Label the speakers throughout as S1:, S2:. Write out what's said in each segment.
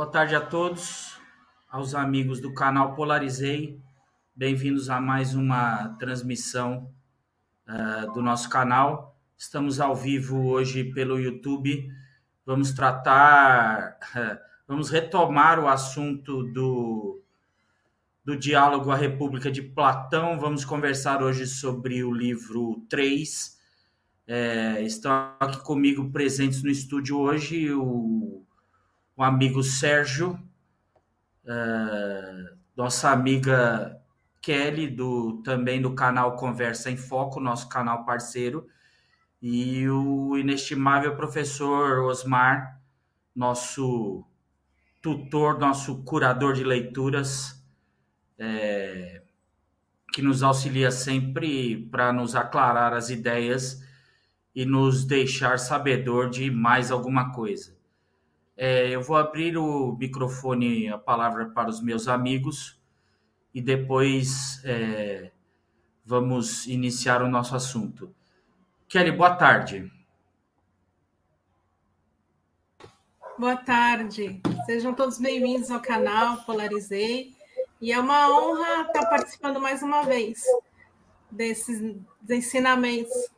S1: Boa tarde a todos, aos amigos do canal Polarizei. Bem-vindos a mais uma transmissão uh, do nosso canal. Estamos ao vivo hoje pelo YouTube. Vamos tratar, uh, vamos retomar o assunto do, do diálogo à República de Platão. Vamos conversar hoje sobre o livro 3. É, estão aqui comigo presentes no estúdio hoje o o amigo Sérgio, uh, nossa amiga Kelly, do, também do canal Conversa em Foco, nosso canal parceiro, e o inestimável professor Osmar, nosso tutor, nosso curador de leituras, é, que nos auxilia sempre para nos aclarar as ideias e nos deixar sabedor de mais alguma coisa. É, eu vou abrir o microfone, a palavra para os meus amigos e depois é, vamos iniciar o nosso assunto. Kelly, boa tarde.
S2: Boa tarde. Sejam todos bem-vindos ao canal Polarizei. E é uma honra estar participando mais uma vez desses ensinamentos.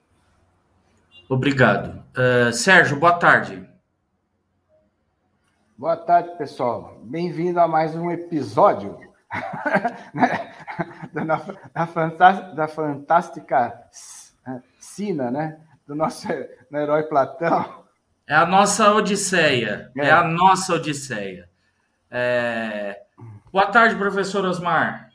S1: Obrigado. Uh, Sérgio, boa tarde.
S3: Boa tarde, pessoal. Bem-vindo a mais um episódio né? da, da, fantástica, da fantástica sina, né? Do nosso herói Platão.
S1: É a nossa Odisseia. É, é a nossa Odisseia. É... Boa tarde, professor Osmar.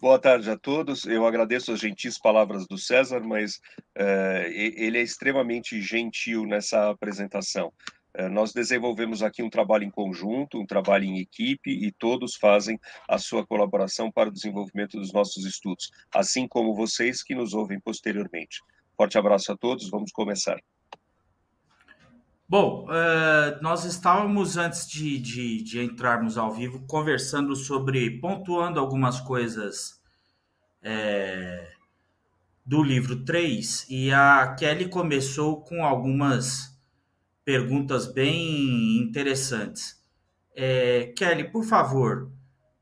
S4: Boa tarde a todos. Eu agradeço as gentis palavras do César, mas uh, ele é extremamente gentil nessa apresentação. É, nós desenvolvemos aqui um trabalho em conjunto, um trabalho em equipe, e todos fazem a sua colaboração para o desenvolvimento dos nossos estudos, assim como vocês que nos ouvem posteriormente. Forte abraço a todos, vamos começar.
S1: Bom, uh, nós estávamos, antes de, de, de, entrarmos ao vivo, conversando sobre, pontuando algumas coisas é, do livro 3, e a Kelly começou com algumas perguntas bem interessantes. É, Kelly, por favor,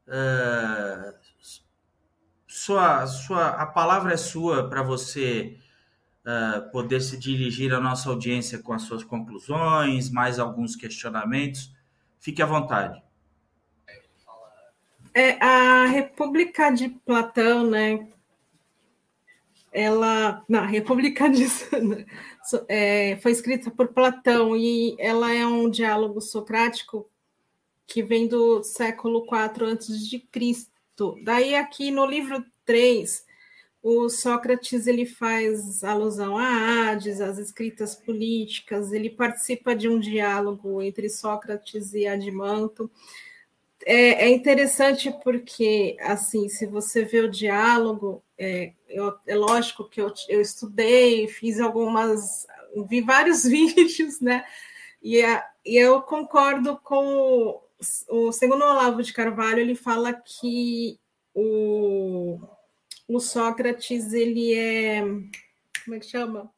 S1: uh, sua, sua, a palavra é sua para você uh, poder se dirigir à nossa audiência com as suas conclusões, mais alguns questionamentos. Fique à vontade.
S2: É, a República de Platão, né? Ela, na República de é, foi escrita por Platão e ela é um diálogo socrático que vem do século IV antes de Cristo. Daí aqui no livro 3, o Sócrates ele faz alusão a Hades, às escritas políticas, ele participa de um diálogo entre Sócrates e Adimanto. É, é interessante porque, assim, se você vê o diálogo, é, eu, é lógico que eu, eu estudei, fiz algumas, vi vários vídeos, né? E, a, e eu concordo com o, o segundo Olavo de Carvalho, ele fala que o, o Sócrates ele é como é que chama?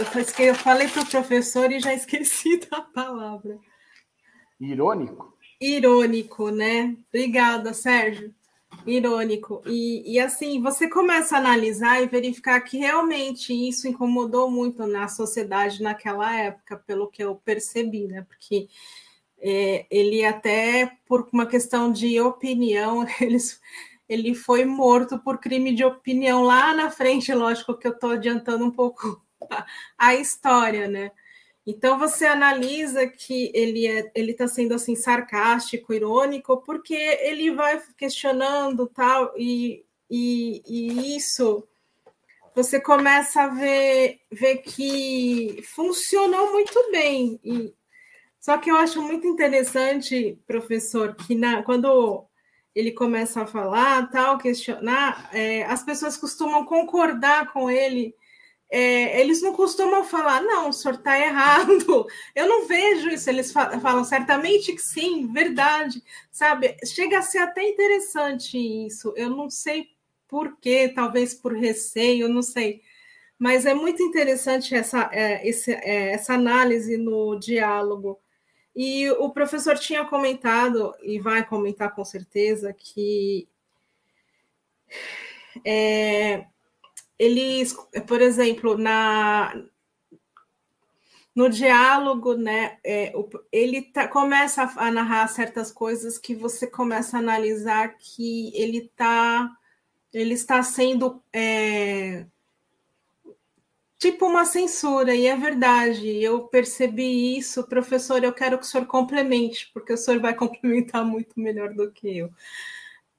S2: Eu, eu falei para o professor e já esqueci da palavra.
S3: Irônico?
S2: Irônico, né? Obrigada, Sérgio. Irônico. E, e assim, você começa a analisar e verificar que realmente isso incomodou muito na sociedade naquela época, pelo que eu percebi, né? Porque é, ele até, por uma questão de opinião, eles, ele foi morto por crime de opinião lá na frente, lógico que eu estou adiantando um pouco a, história, né? Então você analisa que ele é, ele está sendo assim sarcástico, irônico, porque ele vai questionando tal e, e, e isso você começa a ver, ver que funcionou muito bem. E, só que eu acho muito interessante, professor, que na, quando ele começa a falar, tal, questionar, é, as pessoas costumam concordar com ele é, eles não costumam falar, não, o senhor está errado. Eu não vejo isso. Eles falam certamente que sim, verdade, sabe? Chega a ser até interessante isso. Eu não sei por quê, talvez por receio, não sei. mas é muito interessante essa, é, esse, é, essa análise no diálogo. E o professor tinha comentado, e vai comentar com certeza, que é, eles, por exemplo, na, no diálogo, né, é, ele tá, começa a narrar certas coisas que você começa a analisar que ele tá, ele está sendo é, tipo uma censura, e é verdade, eu percebi isso, professor, eu quero que o senhor complemente, porque o senhor vai complementar muito melhor do que eu.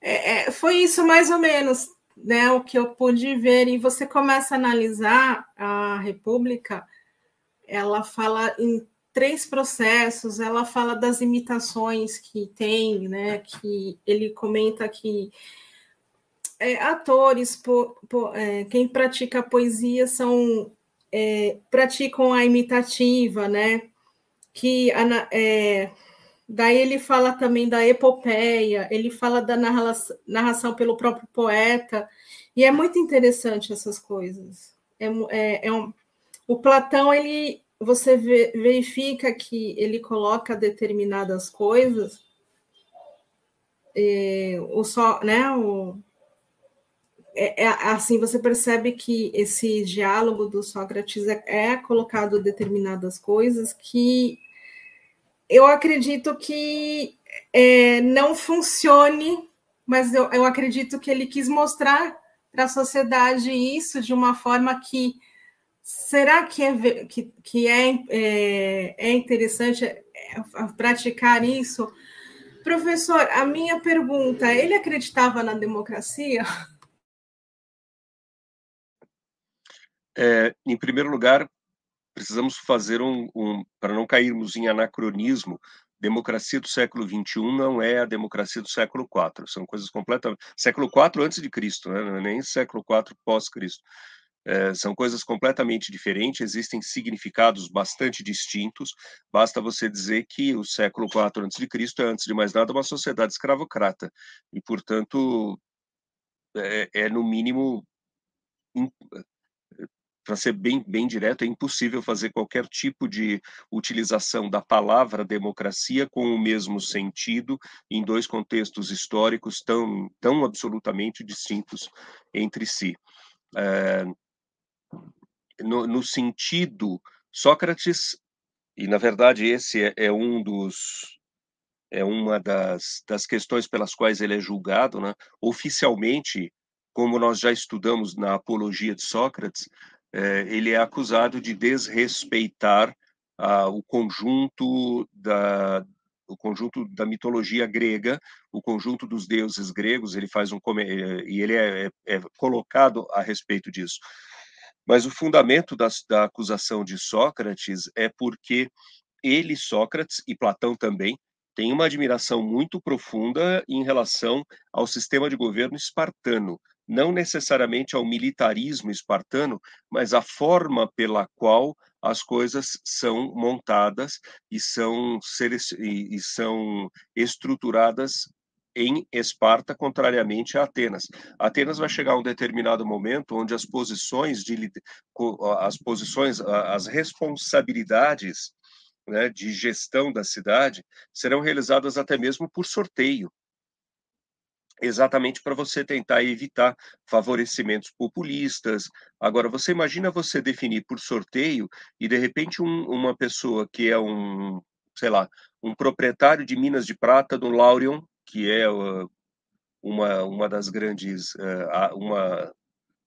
S2: É, é, foi isso mais ou menos, né, o que eu pude ver, e você começa a analisar a República, ela fala em três processos, ela fala das imitações que tem, né, que ele comenta que é, atores, po, po, é, quem pratica poesia são é, praticam a imitativa, né? Que é, daí ele fala também da epopeia, ele fala da narração, pelo próprio poeta, e é muito interessante essas coisas. É, é, é um, o Platão ele você verifica que ele coloca determinadas coisas, é, o só, né, o, é, é, assim você percebe que esse diálogo do Sócrates é, é, colocado determinadas coisas que eu acredito que é, não funcione, mas eu, eu acredito que ele quis mostrar para a sociedade isso de uma forma que será que é, que, que é, é, é interessante é, praticar isso? Professor, a minha pergunta, ele acreditava na democracia?
S4: É, em primeiro lugar, precisamos fazer um, um para não cairmos em anacronismo, democracia do século XXI não é a democracia do século IV, são coisas completamente... Século IV antes de Cristo, né? É nem século IV pós-Cristo. É, são coisas completamente diferentes, existem significados bastante distintos. Basta você dizer que o século IV Cristo é, antes de mais nada, uma sociedade escravocrata e, portanto, é, é no mínimo para ser bem, bem direto, é impossível fazer qualquer tipo de utilização da palavra democracia com o mesmo sentido em dois contextos históricos tão, tão absolutamente distintos entre si. É, no, no, sentido, Sócrates, e na verdade esse é, é um dos é uma das, das questões pelas quais ele é julgado, né? oficialmente, como nós já estudamos na apologia de Sócrates, é, ele é acusado de desrespeitar ah, o conjunto da o conjunto da mitologia grega, o conjunto dos deuses gregos, ele faz um e ele é, é, é colocado a respeito disso. Mas o fundamento da, da acusação de Sócrates é porque ele, Sócrates e Platão também, têm uma admiração muito profunda em relação ao sistema de governo espartano, não necessariamente ao militarismo espartano, mas à forma pela qual as coisas são montadas e são, e são estruturadas em Esparta, contrariamente a Atenas. Atenas vai chegar a um determinado momento onde as posições de as posições, as responsabilidades né, de gestão da cidade serão realizadas até mesmo por sorteio exatamente para você tentar evitar favorecimentos populistas. Agora, você imagina você definir por sorteio e, de repente, um, uma pessoa que é um, sei lá, um proprietário de Minas de Prata do Laurion, que é uh, uma, uma das grandes, uh, uma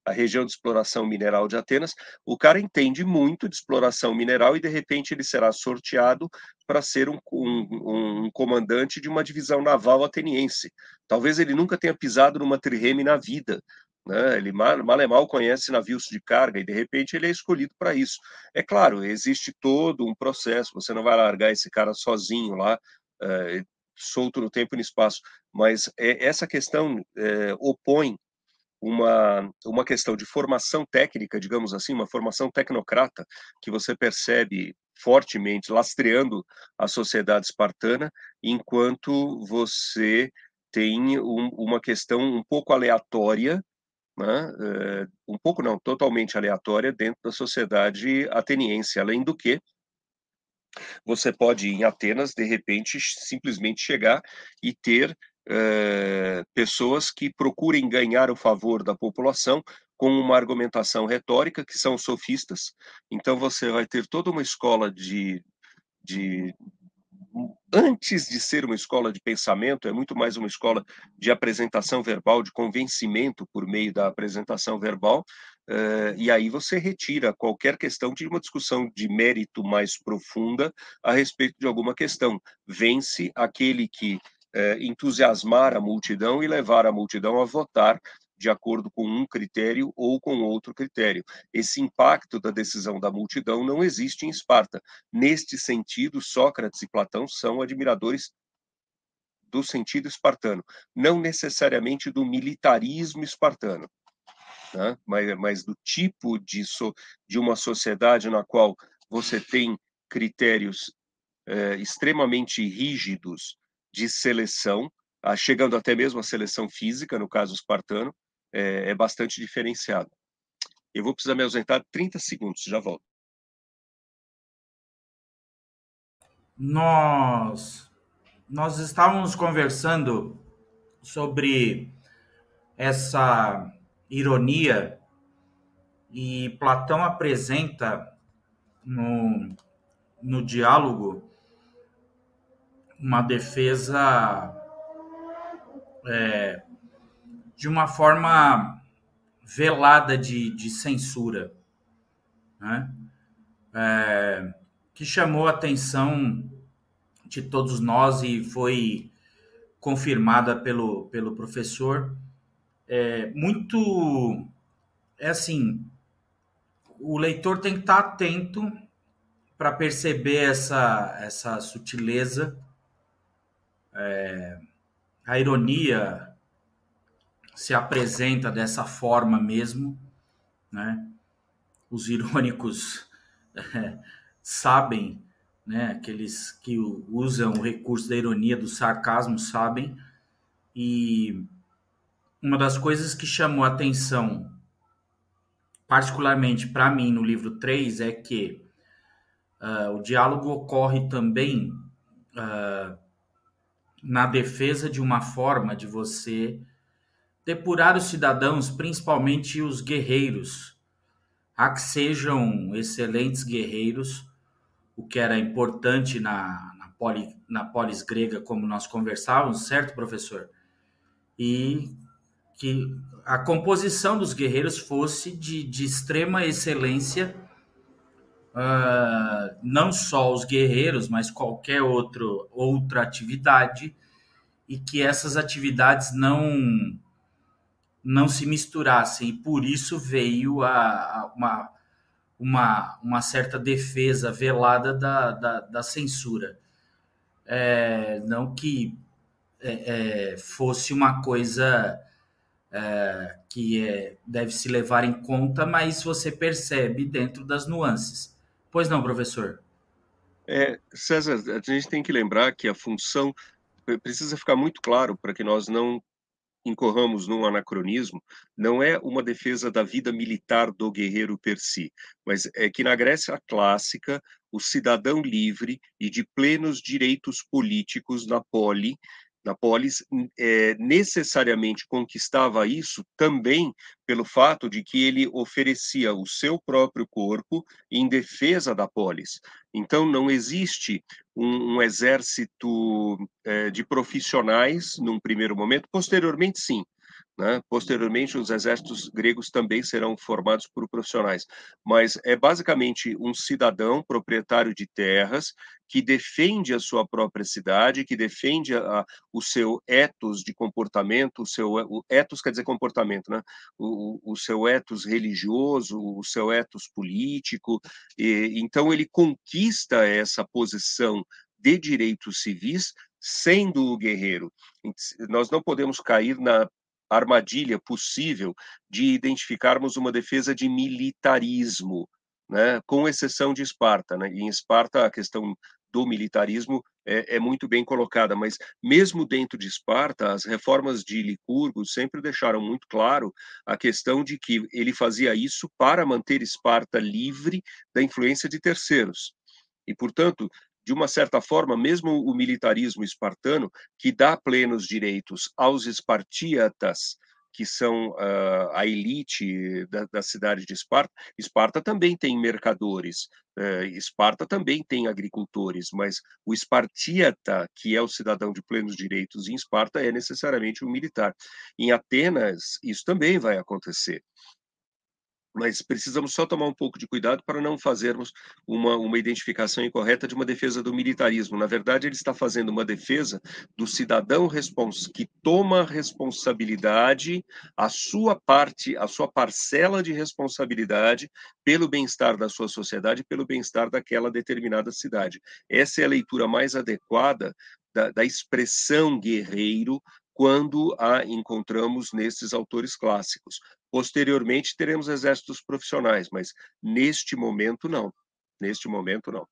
S4: a região de exploração mineral de Atenas, o cara entende muito de exploração mineral e de repente ele será sorteado para ser um, um, um, comandante de uma divisão naval ateniense. Talvez ele nunca tenha pisado numa trireme na vida. Né? Ele mal, mal e mal conhece navios de carga e de repente ele é escolhido para isso. É claro, existe todo um processo. Você não vai largar esse cara sozinho lá, é, solto no tempo e no espaço. Mas é, essa questão é, opõe uma, uma questão de formação técnica, digamos assim, uma formação tecnocrata, que você percebe fortemente lastreando a sociedade espartana, enquanto você tem um, uma questão um pouco aleatória né, é, um pouco não, totalmente aleatória dentro da sociedade ateniense, além do que você pode, em Atenas, de repente, simplesmente chegar e ter é, pessoas que procurem ganhar o favor da população com uma argumentação retórica, que são sofistas. Então, você vai ter toda uma escola de, de antes de ser uma escola de pensamento, é muito mais uma escola de apresentação verbal, de convencimento por meio da apresentação verbal, uh, e aí você retira qualquer questão de uma discussão de mérito mais profunda a respeito de alguma questão. Vence aquele que uh, entusiasmar a multidão e levar a multidão a votar de acordo com um critério ou com outro critério. Esse impacto da decisão da multidão não existe em Esparta. Neste sentido, Sócrates e Platão são admiradores do sentido espartano, não necessariamente do militarismo espartano, né? mas, mas, do tipo de, so, de uma sociedade na qual você tem critérios eh, extremamente rígidos de seleção, chegando até mesmo à seleção física, no caso espartano, é, é bastante diferenciado. Eu vou precisar me ausentar 30 segundos, já volto.
S1: Nós, nós estávamos conversando sobre essa ironia e Platão apresenta no, no diálogo uma defesa é, de uma forma velada de, de censura, né? é, que chamou a atenção de todos nós e foi confirmada pelo, pelo professor. É, muito. É assim: o leitor tem que estar atento para perceber essa, essa sutileza, é, a ironia se apresenta dessa forma mesmo, né? Os irônicos é, sabem, né? Aqueles que usam o recurso da ironia, do sarcasmo, sabem. E uma das coisas que chamou atenção, particularmente para mim no livro 3, é que uh, o diálogo ocorre também uh, na defesa de uma forma de você depurar os cidadãos, principalmente os guerreiros, a que sejam excelentes guerreiros, o que era importante na, na, poli, na polis grega, como nós conversávamos, certo, professor? E que a composição dos guerreiros fosse de, de extrema excelência, uh, não só os guerreiros, mas qualquer outro, outra atividade, e que essas atividades não não se misturassem, e por isso veio a, a uma, uma, uma certa defesa velada da, da, da censura. É, não que é, é, fosse uma coisa é, que é, deve se levar em conta, mas você percebe dentro das nuances. Pois não, professor?
S4: É, César, a gente tem que lembrar que a função precisa ficar muito claro para que nós não incorramos num anacronismo, não é uma defesa da vida militar do guerreiro per si, mas é que na Grécia clássica, o cidadão livre e de plenos direitos políticos na poli na polis é, necessariamente conquistava isso também pelo fato de que ele oferecia o seu próprio corpo em defesa da polis. Então, não existe um, um exército é, de profissionais num primeiro momento, posteriormente, sim, né? Posteriormente, os exércitos gregos também serão formados por profissionais, mas é basicamente um cidadão proprietário de terras que defende a sua própria cidade, que defende a, o seu ethos de comportamento, o seu o ethos quer dizer comportamento, né? O, o seu ethos religioso, o seu ethos político, e, então ele conquista essa posição de direitos civis sendo o guerreiro. Nós não podemos cair na armadilha possível de identificarmos uma defesa de militarismo, né, com exceção de Esparta. Né? em Esparta, a questão do militarismo é, é, muito bem colocada, mas mesmo dentro de Esparta, as reformas de Licurgo sempre deixaram muito claro a questão de que ele fazia isso para manter Esparta livre da influência de terceiros. E, portanto, de uma certa forma, mesmo o militarismo espartano, que dá plenos direitos aos espartíatas, que são uh, a elite da, da, cidade de Esparta. Esparta também tem mercadores, uh, Esparta também tem agricultores, mas o espartíata, que é o cidadão de plenos direitos em Esparta, é necessariamente um militar. Em Atenas, isso também vai acontecer mas precisamos só tomar um pouco de cuidado para não fazermos uma, uma identificação incorreta de uma defesa do militarismo. Na verdade, ele está fazendo uma defesa do cidadão que toma responsabilidade, a sua parte, a sua parcela de responsabilidade pelo bem-estar da sua sociedade, pelo bem-estar daquela determinada cidade. Essa é a leitura mais adequada da, da expressão guerreiro quando a encontramos nesses autores clássicos. Posteriormente, teremos exércitos profissionais, mas neste momento, não. Neste momento, não.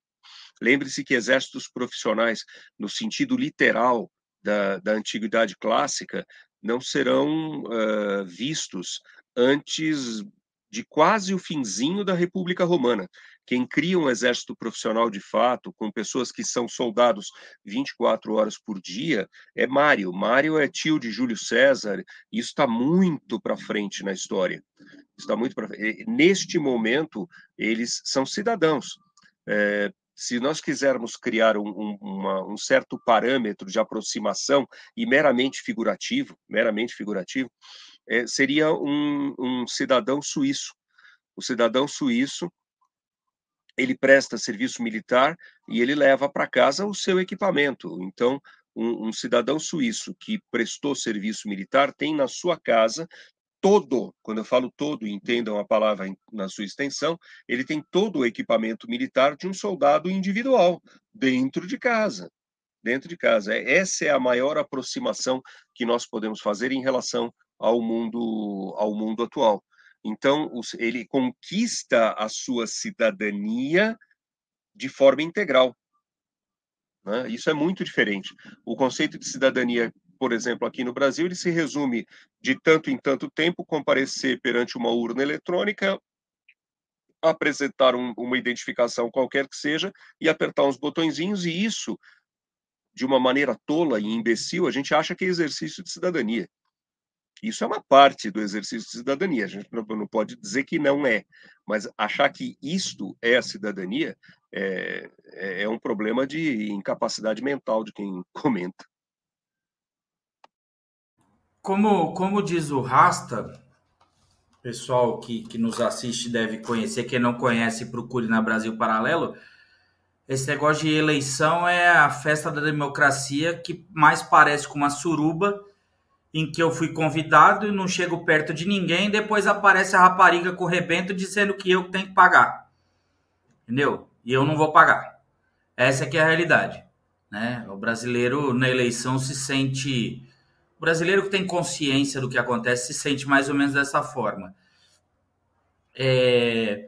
S4: Lembre-se que exércitos profissionais, no sentido literal da, da antiguidade clássica, não serão uh, vistos antes de quase o finzinho da República Romana. Quem cria um exército profissional de fato, com pessoas que são soldados 24 horas por dia, é Mário. Mário é tio de Júlio César. Isso está muito para frente na história. Está muito para Neste momento, eles são cidadãos. É, se nós quisermos criar um, um, uma, um, certo parâmetro de aproximação e meramente figurativo, meramente figurativo, é, seria um, um cidadão suíço. O cidadão suíço ele presta serviço militar e ele leva para casa o seu equipamento. Então, um, um, cidadão suíço que prestou serviço militar tem na sua casa todo, quando eu falo todo, entendam a palavra na sua extensão, ele tem todo o equipamento militar de um soldado individual dentro de casa. Dentro de casa. É, essa é a maior aproximação que nós podemos fazer em relação ao mundo, ao mundo atual. Então, ele conquista a sua cidadania de forma integral. Né? Isso é muito diferente. O conceito de cidadania, por exemplo, aqui no Brasil, ele se resume de tanto em tanto tempo comparecer perante uma urna eletrônica, apresentar um, uma identificação qualquer que seja e apertar uns botõezinhos, e isso, de uma maneira tola e imbecil, a gente acha que é exercício de cidadania. Isso é uma parte do exercício de cidadania. A gente não pode dizer que não é, mas achar que isto é a cidadania é, é, é um problema de incapacidade mental de quem comenta.
S1: Como, como diz o Rasta, pessoal que, que nos assiste deve conhecer, quem não conhece, procure na Brasil Paralelo. Esse negócio de eleição é a festa da democracia que mais parece com uma suruba em que eu fui convidado e não chego perto de ninguém, depois aparece a rapariga com o rebento dizendo que eu tenho que pagar. Entendeu? E eu não vou pagar. Essa que é a realidade. Né? O brasileiro na eleição se sente. O brasileiro que tem consciência do que acontece se sente mais ou menos dessa forma. É...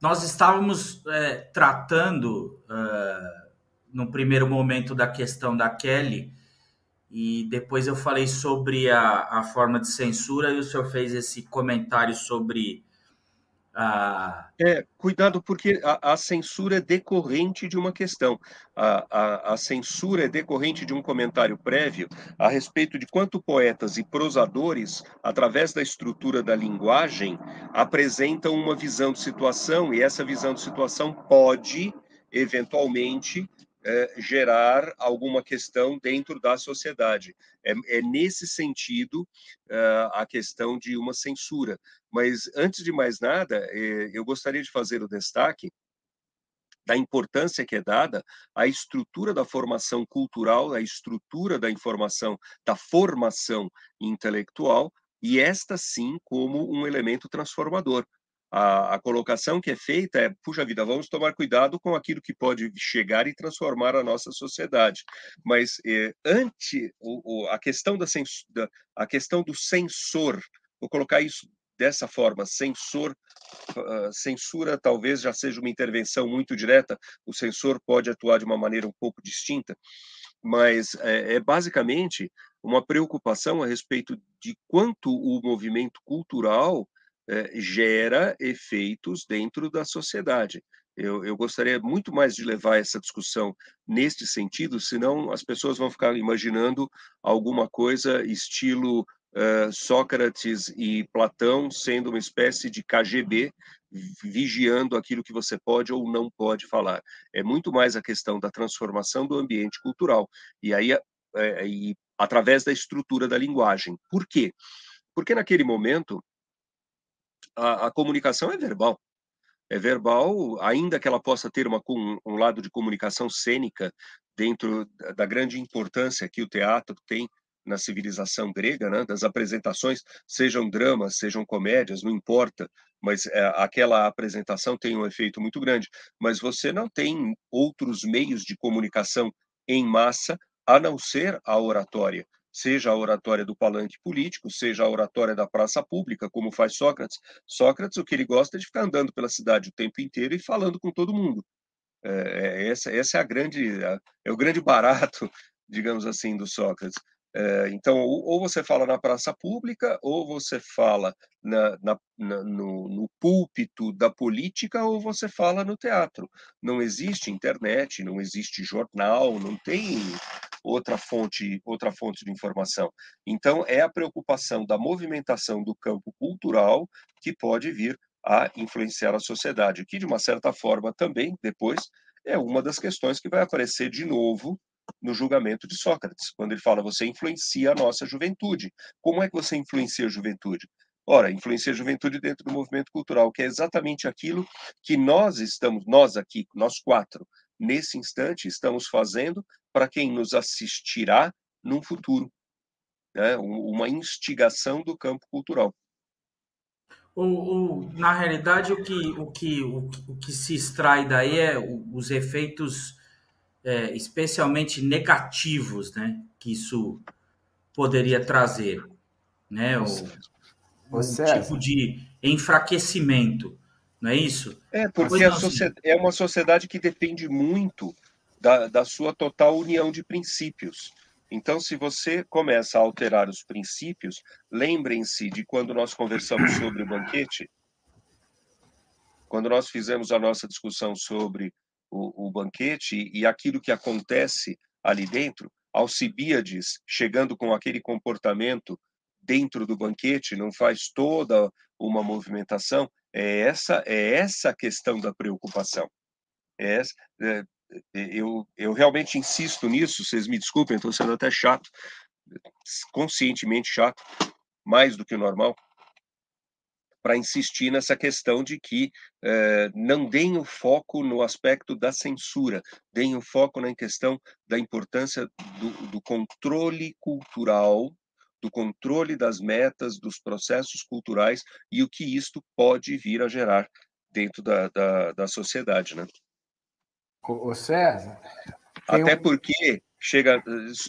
S1: Nós estávamos é, tratando, uh, no primeiro momento, da questão da Kelly e depois eu falei sobre a, a forma de censura e o senhor fez esse comentário sobre a.
S4: É, cuidado, porque a, a censura é decorrente de uma questão. A, a, a, censura é decorrente de um comentário prévio a respeito de quanto poetas e prosadores, através da estrutura da linguagem, apresentam uma visão de situação, e essa visão de situação pode, eventualmente, é, gerar alguma questão dentro da sociedade. É, é nesse sentido uh, a questão de uma censura. Mas, antes de mais nada, é, eu gostaria de fazer o destaque da importância que é dada à estrutura da formação cultural, à estrutura da informação, da formação intelectual, e esta sim como um elemento transformador a, a, colocação que é feita é: puxa vida, vamos tomar cuidado com aquilo que pode chegar e transformar a nossa sociedade. Mas eh, ante o, o, a questão da, da, a questão do censor, vou colocar isso dessa forma, censor, uh, censura talvez já seja uma intervenção muito direta, o censor pode atuar de uma maneira um pouco distinta, mas é, é basicamente uma preocupação a respeito de quanto o movimento cultural é, gera efeitos dentro da sociedade. Eu, eu, gostaria muito mais de levar essa discussão neste sentido, senão as pessoas vão ficar imaginando alguma coisa estilo uh, Sócrates e Platão sendo uma espécie de KGB vigiando aquilo que você pode ou não pode falar. É muito mais a questão da transformação do ambiente cultural e aí é, e através da estrutura da linguagem. Por quê? Porque naquele momento a, a comunicação é verbal é verbal, ainda que ela possa ter uma, um, um lado de comunicação cênica dentro da grande importância que o teatro tem na civilização grega, né? das apresentações, sejam dramas, sejam comédias, não importa, mas é, aquela apresentação tem um efeito muito grande. Mas você não tem outros meios de comunicação em massa a não ser a oratória seja a oratória do palanque político, seja a oratória da praça pública, como faz Sócrates. Sócrates, o que ele gosta é de ficar andando pela cidade o tempo inteiro e falando com todo mundo. É, é essa, essa é a grande, é o grande barato, digamos assim, do Sócrates. É, então, ou você fala na praça pública, ou você fala na, na, na, no, no púlpito da política, ou você fala no teatro. Não existe internet, não existe jornal, não tem outra fonte, outra fonte de informação. Então, é a preocupação da movimentação do campo cultural que pode vir a influenciar a sociedade, que, de uma certa forma, também, depois, é uma das questões que vai aparecer de novo no julgamento de Sócrates, quando ele fala: você influencia a nossa juventude. Como é que você influencia a juventude? Ora, influencia a juventude dentro do movimento cultural, que é exatamente aquilo que nós estamos, nós aqui, nós quatro, nesse instante, estamos fazendo para quem nos assistirá num futuro. Né? Uma instigação do campo cultural.
S1: O, o, na realidade, o que, o, que, o, o que se extrai daí é os efeitos é, especialmente negativos, né, que isso poderia trazer, né, o, o tipo de enfraquecimento, não é isso?
S4: É, porque a sociedade, é uma sociedade que depende muito da, da sua total união de princípios. Então, se você começa a alterar os princípios, lembrem-se de quando nós conversamos sobre o banquete, quando nós fizemos a nossa discussão sobre o, o banquete e aquilo que acontece ali dentro, Alcibíades chegando com aquele comportamento dentro do banquete, não faz toda uma movimentação, é essa é essa a questão da preocupação. É, é, eu, eu realmente insisto nisso, vocês me desculpem, estou sendo até chato, conscientemente chato, mais do que o normal, para insistir nessa questão de que eh, não deem o foco no aspecto da censura, deem o foco na questão da importância do, do controle cultural, do controle das metas, dos processos culturais e o que isto pode vir a gerar dentro da, da, da sociedade, né?
S3: O César.
S4: Até porque chega.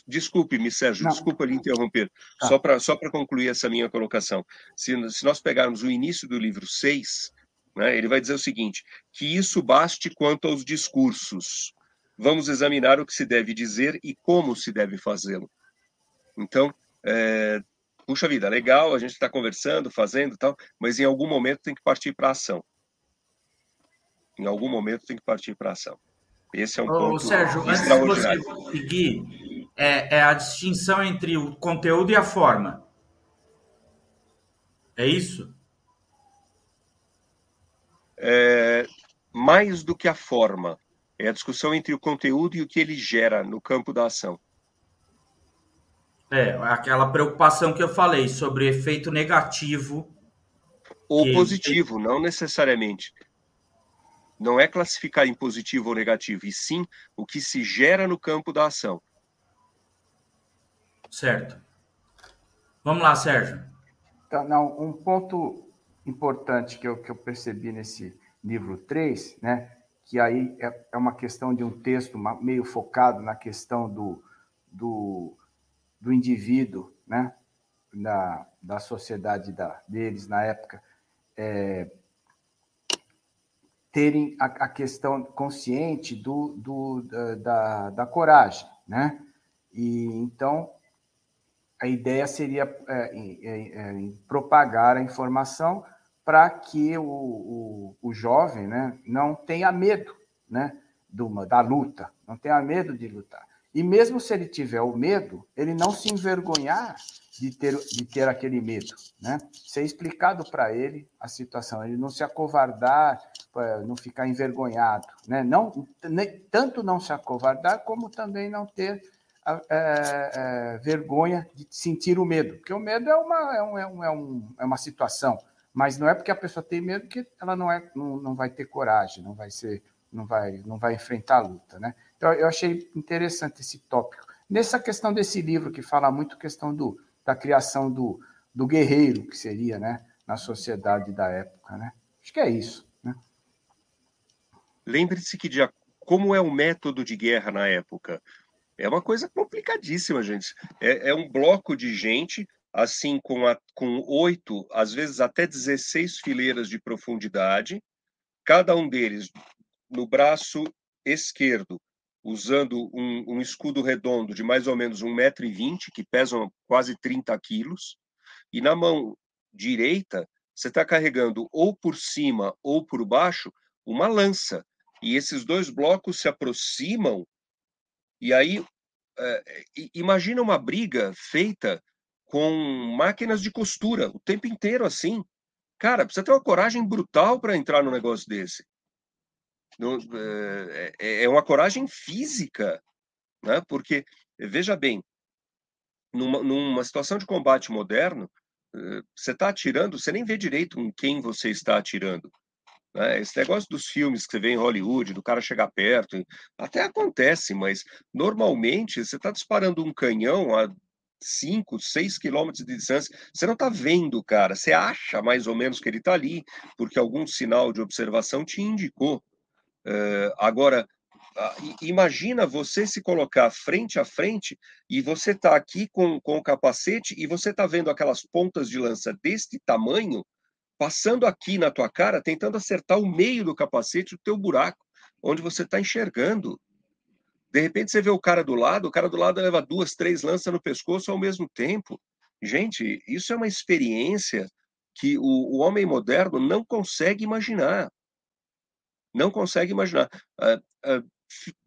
S4: Desculpe-me, Sérgio, Não. desculpa lhe interromper. Tá. Só para só concluir essa minha colocação. Se, se nós pegarmos o início do livro 6, né, ele vai dizer o seguinte: que isso baste quanto aos discursos. Vamos examinar o que se deve dizer e como se deve fazê-lo. Então, é, puxa vida, legal, a gente está conversando, fazendo tal, mas em algum momento tem que partir para a ação. Em algum momento tem que partir para ação. Esse é um Ô, ponto
S1: Sérgio, antes de você seguir, é, é a distinção entre o conteúdo e a forma. É isso?
S4: É, mais do que a forma. É a discussão entre o conteúdo e o que ele gera no campo da ação.
S1: É, aquela preocupação que eu falei sobre efeito negativo.
S4: Ou positivo, não necessariamente não é classificar em positivo ou negativo, e sim o que se gera no campo da ação.
S1: Certo. Vamos lá, Sérgio.
S3: Então, não, um ponto importante que eu, que eu percebi nesse livro 3, né, que aí é, é uma questão de um texto meio focado na questão do, do, do indivíduo, né, da, da sociedade da, deles na época é, terem a, a, questão consciente do, do, da, da coragem, né? E então a ideia seria é, é, é, propagar a informação para que o, o, o, jovem né, não tenha medo né, do, da luta, não tenha medo de lutar. E mesmo se ele tiver o medo, ele não se envergonhar de ter, de ter aquele medo, né? Ser explicado para ele a situação, ele não se acovardar, não ficar envergonhado, né? Não, nem, tanto não se acovardar, como também não ter é, é, vergonha de sentir o medo, porque o medo é uma, é, é, um, é, um, é uma situação, mas não é porque a pessoa tem medo que ela não, é, não, não vai ter coragem, não vai ser, não vai, não vai enfrentar a luta, né? Então eu achei interessante esse tópico. Nessa questão desse livro que fala muito questão do, da criação do, do guerreiro que seria, né, na sociedade da época, né? Acho que é isso, né?
S4: Lembre-se que de, como é o método de guerra na época, é uma coisa complicadíssima, gente. É, é um bloco de gente, assim, com, a, com oito, às vezes até 16 fileiras de profundidade, cada um deles no braço esquerdo, usando um, um escudo redondo de mais ou menos 1,20m, que pesam quase 30 quilos, e na mão direita, você está carregando ou por cima ou por baixo uma lança. E esses dois blocos se aproximam e aí, é, imagina uma briga feita com máquinas de costura o tempo inteiro assim. Cara, precisa ter uma coragem brutal para entrar num negócio desse. No, é, é, é uma coragem física, né? Porque, veja bem, numa, numa situação de combate moderno, você está atirando, você nem vê direito em quem você está atirando. Né? Esse negócio dos filmes que você vê em Hollywood, do cara chegar perto, até acontece, mas normalmente você está disparando um canhão a 5, 6 quilômetros de distância, você não está vendo o cara, você acha mais ou menos que ele está ali, porque algum sinal de observação te indicou. Uh, agora, imagina você se colocar frente a frente e você está aqui com, com o capacete e você está vendo aquelas pontas de lança deste tamanho passando aqui na tua cara, tentando acertar o meio do capacete do teu buraco, onde você está enxergando. De repente você vê o cara do lado, o cara do lado leva duas, três lanças no pescoço ao mesmo tempo. Gente, isso é uma experiência que o, o homem moderno não consegue imaginar. Não consegue imaginar. Uh, uh,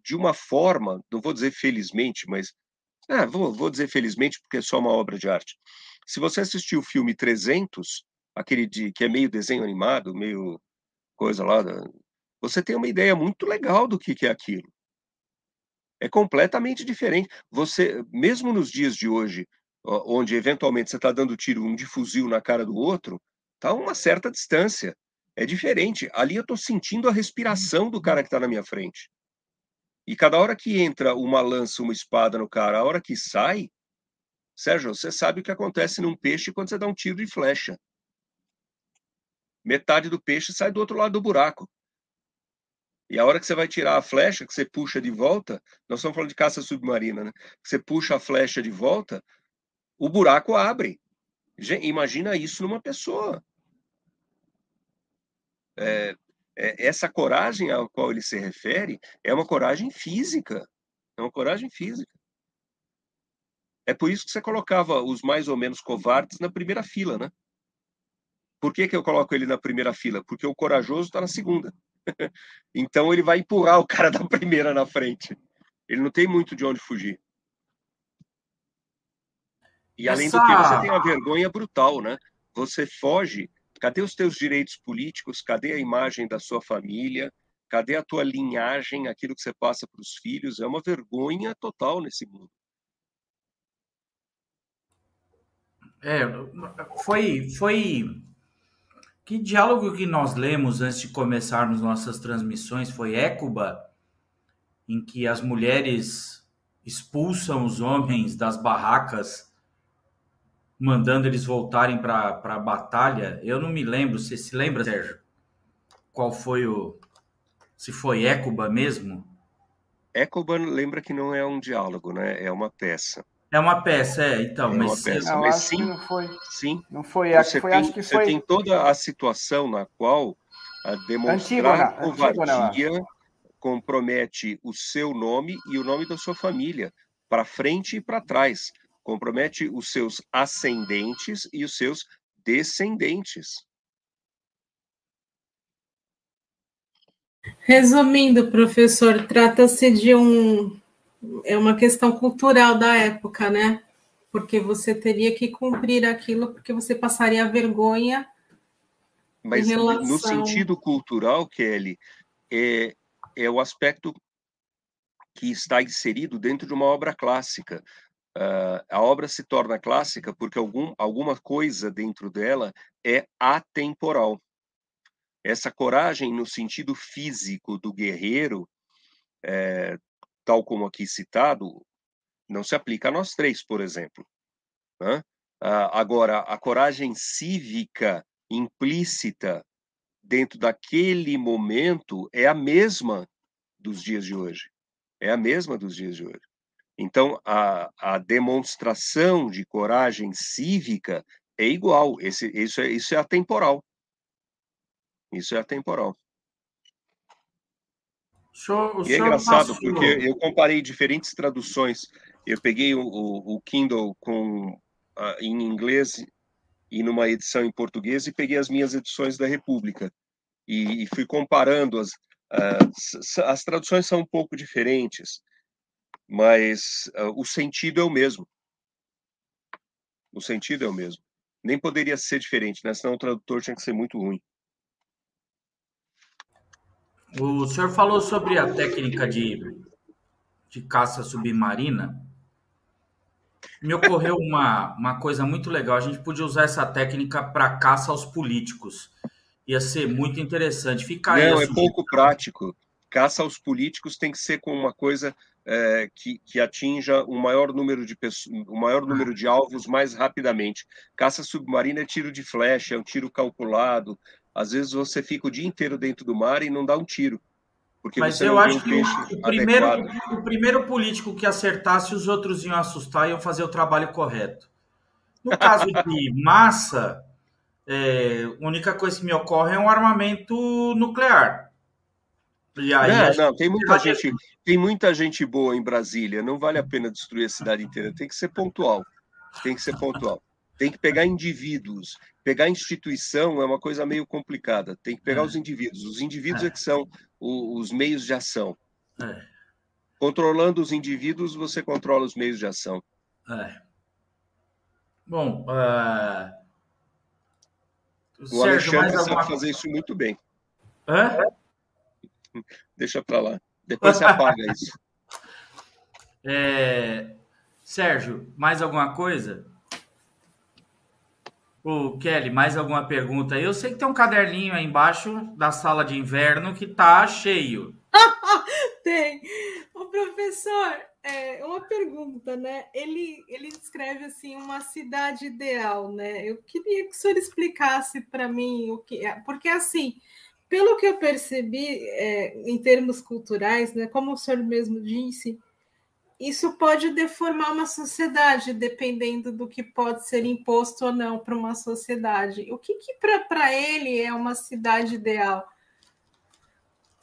S4: de uma forma, não vou dizer felizmente, mas. Ah, vou, vou dizer felizmente porque é só uma obra de arte. Se você assistiu o filme 300, aquele de que é meio desenho animado, meio coisa lá, você tem uma ideia muito legal do que, que é aquilo. É completamente diferente. Você, mesmo nos dias de hoje, onde eventualmente você está dando tiro um de fuzil na cara do outro, tá a uma certa distância. É diferente. Ali eu estou sentindo a respiração do cara que está na minha frente. E cada hora que entra uma lança, uma espada no cara, a hora que sai, Sérgio, você sabe o que acontece num peixe quando você dá um tiro de flecha metade do peixe sai do outro lado do buraco. E a hora que você vai tirar a flecha, que você puxa de volta, nós estamos falando de caça submarina, né? Você puxa a flecha de volta, o buraco abre. Imagina isso numa pessoa. É, é, essa coragem a qual ele se refere é uma coragem física. É uma coragem física. É por isso que você colocava os mais ou menos covardes na primeira fila, né? Por que, que eu coloco ele na primeira fila? Porque o corajoso está na segunda. então ele vai empurrar o cara da primeira na frente. Ele não tem muito de onde fugir. E além Essa... do que, você tem uma vergonha brutal, né? Você foge. Cadê os teus direitos políticos? Cadê a imagem da sua família? Cadê a tua linhagem, aquilo que você passa para os filhos? É uma vergonha total nesse mundo.
S1: É, foi, foi que diálogo que nós lemos antes de começarmos nossas transmissões foi Écuba, em que as mulheres expulsam os homens das barracas, mandando eles voltarem para a batalha. Eu não me lembro, você se lembra, Sérgio? Qual foi o. Se foi Écuba mesmo?
S4: Écuba lembra que não é um diálogo, né? É uma peça.
S1: É uma peça, é, então,
S4: é
S1: mas,
S4: uma peça,
S3: Não,
S4: mas
S3: acho
S4: sim,
S3: que não foi.
S4: sim.
S3: Não foi,
S4: Você,
S3: foi
S4: tem,
S3: acho que
S4: você
S3: foi
S4: tem toda a situação na qual a demonstrar
S3: Antígona, Antígona, eu
S4: covardia compromete o seu nome e o nome da sua família, para frente e para trás. Compromete os seus ascendentes e os seus descendentes.
S2: Resumindo, professor, trata-se de um é uma questão cultural da época, né? Porque você teria que cumprir aquilo, porque você passaria vergonha.
S4: Mas
S2: Em relação-
S4: no sentido cultural, Kelly, é, é o aspecto que está inserido dentro de uma obra clássica. Ah, a obra se torna clássica porque algum, alguma coisa dentro dela é atemporal. Essa coragem, no sentido físico do guerreiro, é, tal como aqui citado, não se aplica a nós três, por exemplo. né? Ah, agora, a coragem cívica implícita dentro daquele momento é a mesma dos dias de hoje. É a mesma dos dias de hoje. Então, a, a demonstração de coragem cívica é igual. Esse, isso, é, isso é atemporal. Isso é atemporal.
S1: O
S4: E é engraçado
S1: passou-
S4: porque eu comparei diferentes traduções. Eu peguei o, o, o Kindle com, ah, em inglês e numa edição em português e peguei as minhas edições da República e, e fui comparando as ah, s- s- as traduções são um pouco diferentes, mas ah, o sentido é o mesmo. O sentido é o mesmo. Nem poderia ser diferente, né? Senão o tradutor tinha que ser muito ruim.
S1: O senhor falou sobre a técnica de, de caça submarina. Me ocorreu uma, uma coisa muito legal. A gente podia usar essa técnica para caça aos políticos. Ia ser muito interessante. Fica.
S4: Não, é pouco prático. Caça aos políticos tem que ser com uma coisa é, que, que atinja o maior número de pessoas, o maior número de alvos mais rapidamente. Caça submarina é tiro de flecha, é um tiro calculado. Às vezes você fica o dia inteiro dentro do mar e não dá um tiro, porque
S1: Mas eu acho
S4: um
S1: que o, o primeiro, o primeiro político que acertasse, os outros iam assustar e iam fazer o trabalho correto. No caso de massa, é, a única coisa que me ocorre é um armamento nuclear. E aí,
S4: Não, não, tem muita
S1: ter-
S4: gente, tem muita gente boa em Brasília. Não vale a pena destruir a cidade inteira. Tem que ser pontual. Tem que ser pontual. Tem que pegar indivíduos. Pegar instituição é uma coisa meio complicada. Tem que pegar
S1: É.
S4: os indivíduos. Os indivíduos
S1: É.
S4: é que são o- os meios de ação.
S1: É.
S4: Controlando os indivíduos, você controla os meios de ação.
S1: É. Bom, ah,
S4: O
S1: Sérgio, mais
S4: Alexandre sabe
S1: alguma
S4: fazer isso muito bem.
S1: Hã?
S4: Deixa para lá. Depois você apaga isso.
S1: É, Sérgio, mais alguma coisa? O Kelly, mais alguma pergunta? Eu sei que tem um caderninho aí embaixo da sala de inverno que tá cheio.
S2: Tem. O professor, é, uma pergunta, né? Ele, ele descreve assim uma cidade ideal, né? Eu queria que o senhor explicasse para mim o que é, porque assim, pelo que eu percebi, é, em termos culturais, né? Como o senhor mesmo disse, isso pode deformar uma sociedade, dependendo do que pode ser imposto ou não para uma sociedade. O que, que para ele é uma cidade ideal?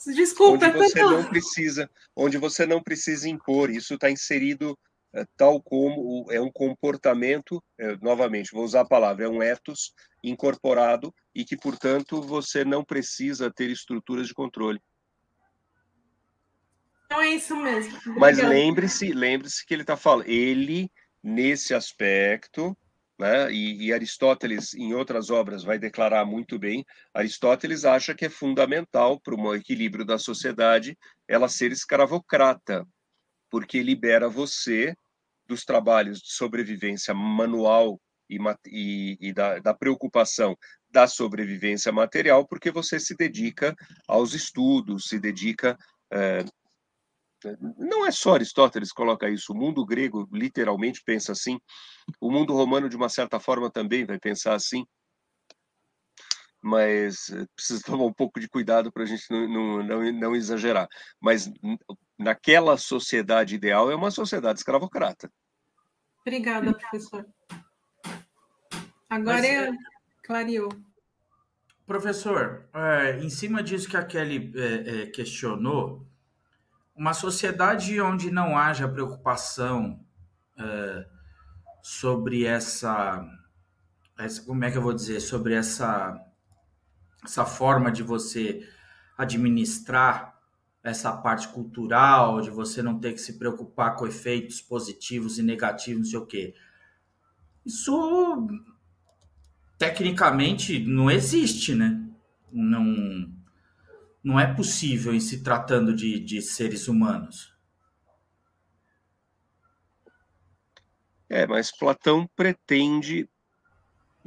S2: Desculpa,
S4: onde você não precisa, onde você não precisa impor. Isso está inserido eh, tal como é um comportamento, eh, novamente, vou usar a palavra, é um ethos incorporado e que, portanto, você não precisa ter estruturas de controle.
S2: Então é isso mesmo.
S4: Mas lembre-se, lembre-se que ele está falando, ele nesse aspecto, né? E, e Aristóteles em outras obras vai declarar muito bem. Aristóteles acha que é fundamental para o equilíbrio da sociedade ela ser escravocrata, porque libera você dos trabalhos de sobrevivência manual e, e- e da, da preocupação da sobrevivência material, porque você se dedica aos estudos, se dedica eh, não é só Aristóteles que coloca isso, o mundo grego literalmente pensa assim, o mundo romano, de uma certa forma, também vai pensar assim, mas eh, precisa tomar um pouco de cuidado para a gente não, não, não, não exagerar. Mas naquela sociedade ideal é uma sociedade escravocrata.
S2: Obrigada, professor. Agora Mas, é... clareou.
S1: Professor, é, em cima disso que a Kelly é, é, questionou, uma sociedade onde não haja preocupação é, sobre essa, essa, como é que eu vou dizer, sobre essa, essa forma de você administrar essa parte cultural, de você não ter que se preocupar com efeitos positivos e negativos, não sei o quê. Isso tecnicamente não existe, né? Não, não é possível em se tratando de, de seres humanos.
S4: É, mas Platão pretende,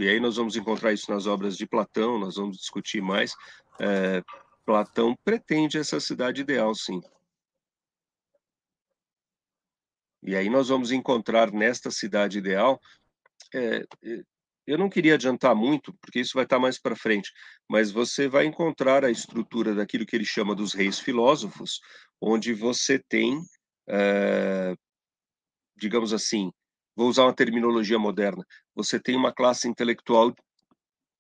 S4: e aí nós vamos encontrar isso nas obras de Platão, nós vamos discutir mais. É, Platão pretende essa cidade ideal, sim. E aí nós vamos encontrar nesta cidade ideal é, eu não queria adiantar muito, porque isso vai estar mais para frente, mas você vai encontrar a estrutura daquilo que ele chama dos reis filósofos, onde você tem, é, digamos assim, vou usar uma terminologia moderna, você tem uma classe intelectual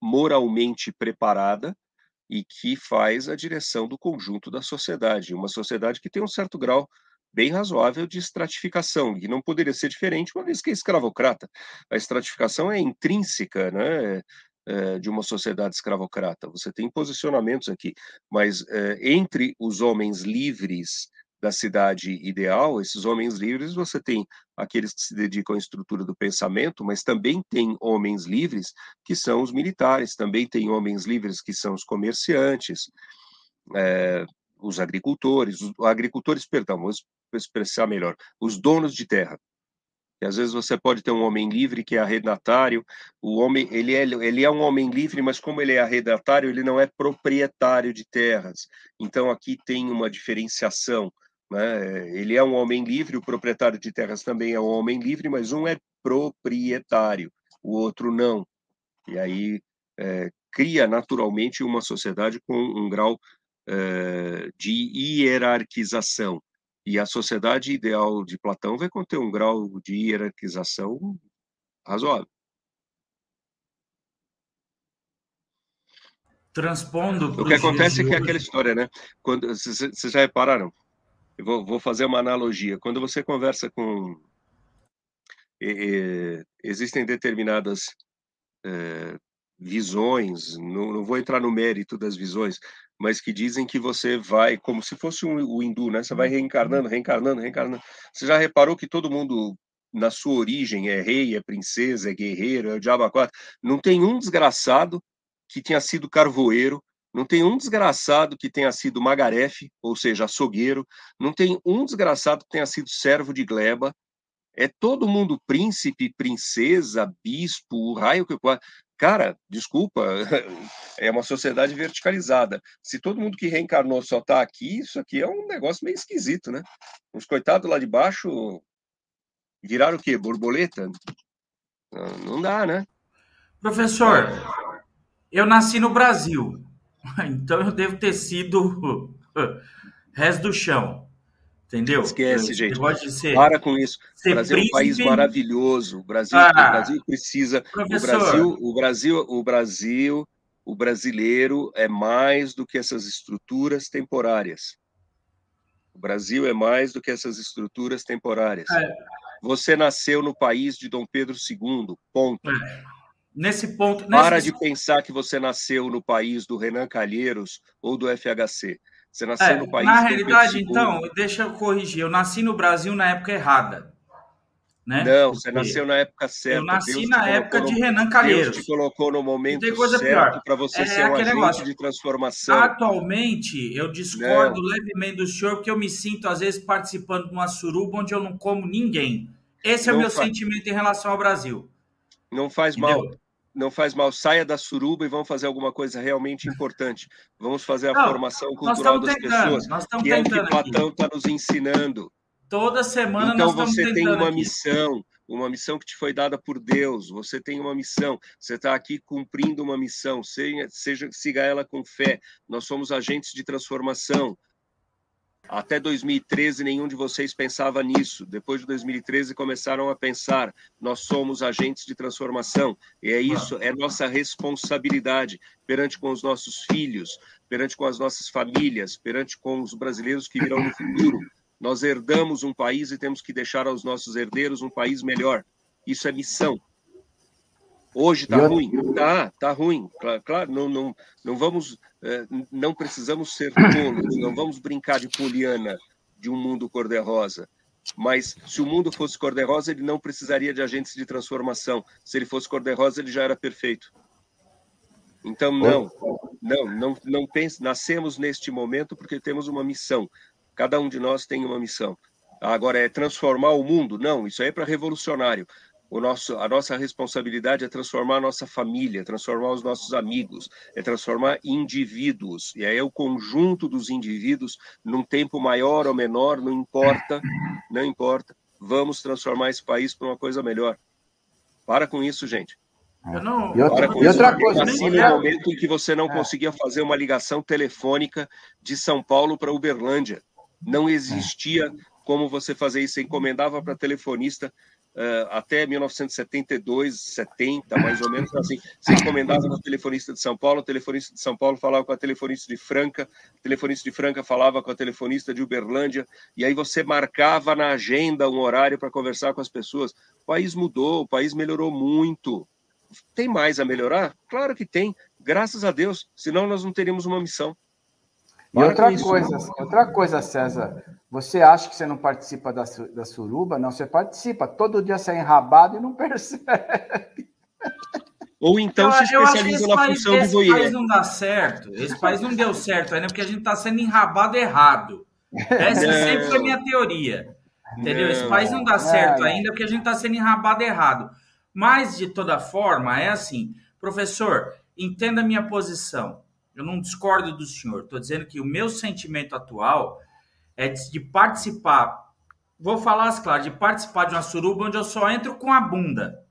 S4: moralmente preparada e que faz a direção do conjunto da sociedade, uma sociedade que tem um certo grau bem razoável de estratificação, que não poderia ser diferente, uma vez que é escravocrata. A estratificação é intrínseca, né? É, de uma sociedade escravocrata. Você tem posicionamentos aqui, mas é, entre os homens livres da cidade ideal, esses homens livres, você tem aqueles que se dedicam à estrutura do pensamento, mas também tem homens livres que são os militares, também tem homens livres que são os comerciantes, é, os agricultores, os agricultores, perdão, vamos expressar melhor, os donos de terra. E às vezes você pode ter um homem livre que é arrendatário, o homem, ele é, ele é um homem livre, mas como ele é arrendatário, ele não é proprietário de terras. Então aqui tem uma diferenciação, né? Ele é um homem livre, o proprietário de terras também é um homem livre, mas um é proprietário, o outro não. E aí é, cria naturalmente uma sociedade com um grau é, de hierarquização. E a sociedade ideal de Platão vai conter um grau de hierarquização razoável.
S1: Transpondo.
S4: O que acontece é que é aquela história, né? Quando vocês já repararam? Eu vou, vou, fazer uma analogia. Quando você conversa com existem determinadas é, visões, não, não, vou entrar no mérito das visões, mas que dizem que você vai, como se fosse um, o hindu, né? Você vai reencarnando, reencarnando, reencarnando. Você já reparou que todo mundo, na sua origem, é rei, é princesa, é guerreiro, é o diabo quatro? Não tem um desgraçado que tenha sido carvoeiro, não tem um desgraçado que tenha sido magarefe, ou seja, açougueiro, não tem um desgraçado que tenha sido servo de gleba, é todo mundo príncipe, princesa, bispo, raio que Cara, desculpa, é uma sociedade verticalizada. Se todo mundo que reencarnou só está aqui, isso aqui é um negócio meio esquisito, né? Os coitados lá de baixo viraram o quê? Borboleta? Não dá, né?
S1: Professor, eu nasci no Brasil, então eu devo ter sido resto do chão. Entendeu?
S4: Esquece, gente. Ser, Para com isso. O Brasil príncipe... é um país maravilhoso. O Brasil, ah, o Brasil precisa. Professor. O Brasil, o Brasil, o Brasil, o brasileiro é mais do que essas estruturas temporárias. O Brasil é mais do que essas estruturas temporárias. É. Você nasceu no país de Dom Pedro II. Ponto. É.
S1: Nesse ponto.
S4: Para
S1: nesse...
S4: de pensar que você nasceu no país do Renan Calheiros ou do FHC. Você nasceu é, no país.
S1: Na realidade, então, deixa eu corrigir. Eu nasci no Brasil na época errada. Né?
S4: Não, você nasceu na época certa.
S1: Eu nasci Deus na época de Renan Calheiros.
S4: Deus te colocou no momento certo para você é ser um agente negócio. de transformação.
S1: Atualmente, eu discordo não. levemente do senhor, porque eu me sinto, às vezes, participando de uma suruba onde eu não como ninguém. Esse é o meu faz... sentimento em relação ao Brasil.
S4: Não faz Entendeu? mal não faz mal, saia da suruba e vamos fazer alguma coisa realmente importante. Vamos fazer a não, formação cultural das tentando, pessoas, nós que é o que Platão está nos ensinando.
S1: Toda semana
S4: então nós você tem uma aqui. missão, uma missão que te foi dada por Deus. Você tem uma missão. Você está aqui cumprindo uma missão. Seja, seja siga ela com fé. Nós somos agentes de transformação. Até 2013, nenhum de vocês pensava nisso. Depois de 2013, começaram a pensar: nós somos agentes de transformação. E é isso, é nossa responsabilidade perante com os nossos filhos, perante com as nossas famílias, perante com os brasileiros que virão no futuro. Nós herdamos um país e temos que deixar aos nossos herdeiros um país melhor. Isso é missão. Hoje está ruim? Tá, tá ruim. Claro, claro, não, não, não vamos, não precisamos ser tolos, não vamos brincar de poliana de um mundo cor-de-rosa. Mas se o mundo fosse cor-de-rosa, ele não precisaria de agentes de transformação. Se ele fosse cor-de-rosa, ele já era perfeito. Então, não, não, não, não pense. Nascemos neste momento porque temos uma missão. Cada um de nós tem uma missão. Agora, é transformar o mundo? Não, isso aí é para revolucionário o nosso, a nossa responsabilidade é transformar a nossa família, transformar os nossos amigos, é transformar indivíduos. E aí é o conjunto dos indivíduos num tempo maior ou menor, não importa, não importa. Vamos transformar esse país para uma coisa melhor. Para com isso, gente.
S3: Não, e outra, e outra coisa,
S4: assim, no momento em que você não é. conseguia fazer uma ligação telefônica de São Paulo para Uberlândia, não existia como você fazer isso. Você encomendava para telefonista até 1972, 70, mais ou menos assim. Você encomendava no telefonista de São Paulo, o telefonista de São Paulo falava com a telefonista de Franca, o telefonista de Franca falava com a telefonista de Uberlândia, e aí você marcava na agenda um horário para conversar com as pessoas. O país mudou, o país melhorou muito. Tem mais a melhorar? Claro que tem, graças a Deus, senão nós não teríamos uma missão.
S3: E outra coisa, outra coisa, César, você acha que você não participa da, da suruba? Não, você participa. Todo dia você é enrabado e não percebe.
S4: Ou então eu, se especializa na país, função de voyeur. Esse
S1: país não dá certo. Esse país não deu certo ainda porque a gente está sendo enrabado errado. Essa não. sempre foi a minha teoria. Entendeu? Não. Esse país não dá certo é, ainda porque a gente está sendo enrabado errado. Mas, de toda forma, é assim. Professor, entenda a minha posição. Eu não discordo do senhor. Estou dizendo que o meu sentimento atual é de participar, vou falar as claras, de participar de uma suruba onde eu só entro com a bunda.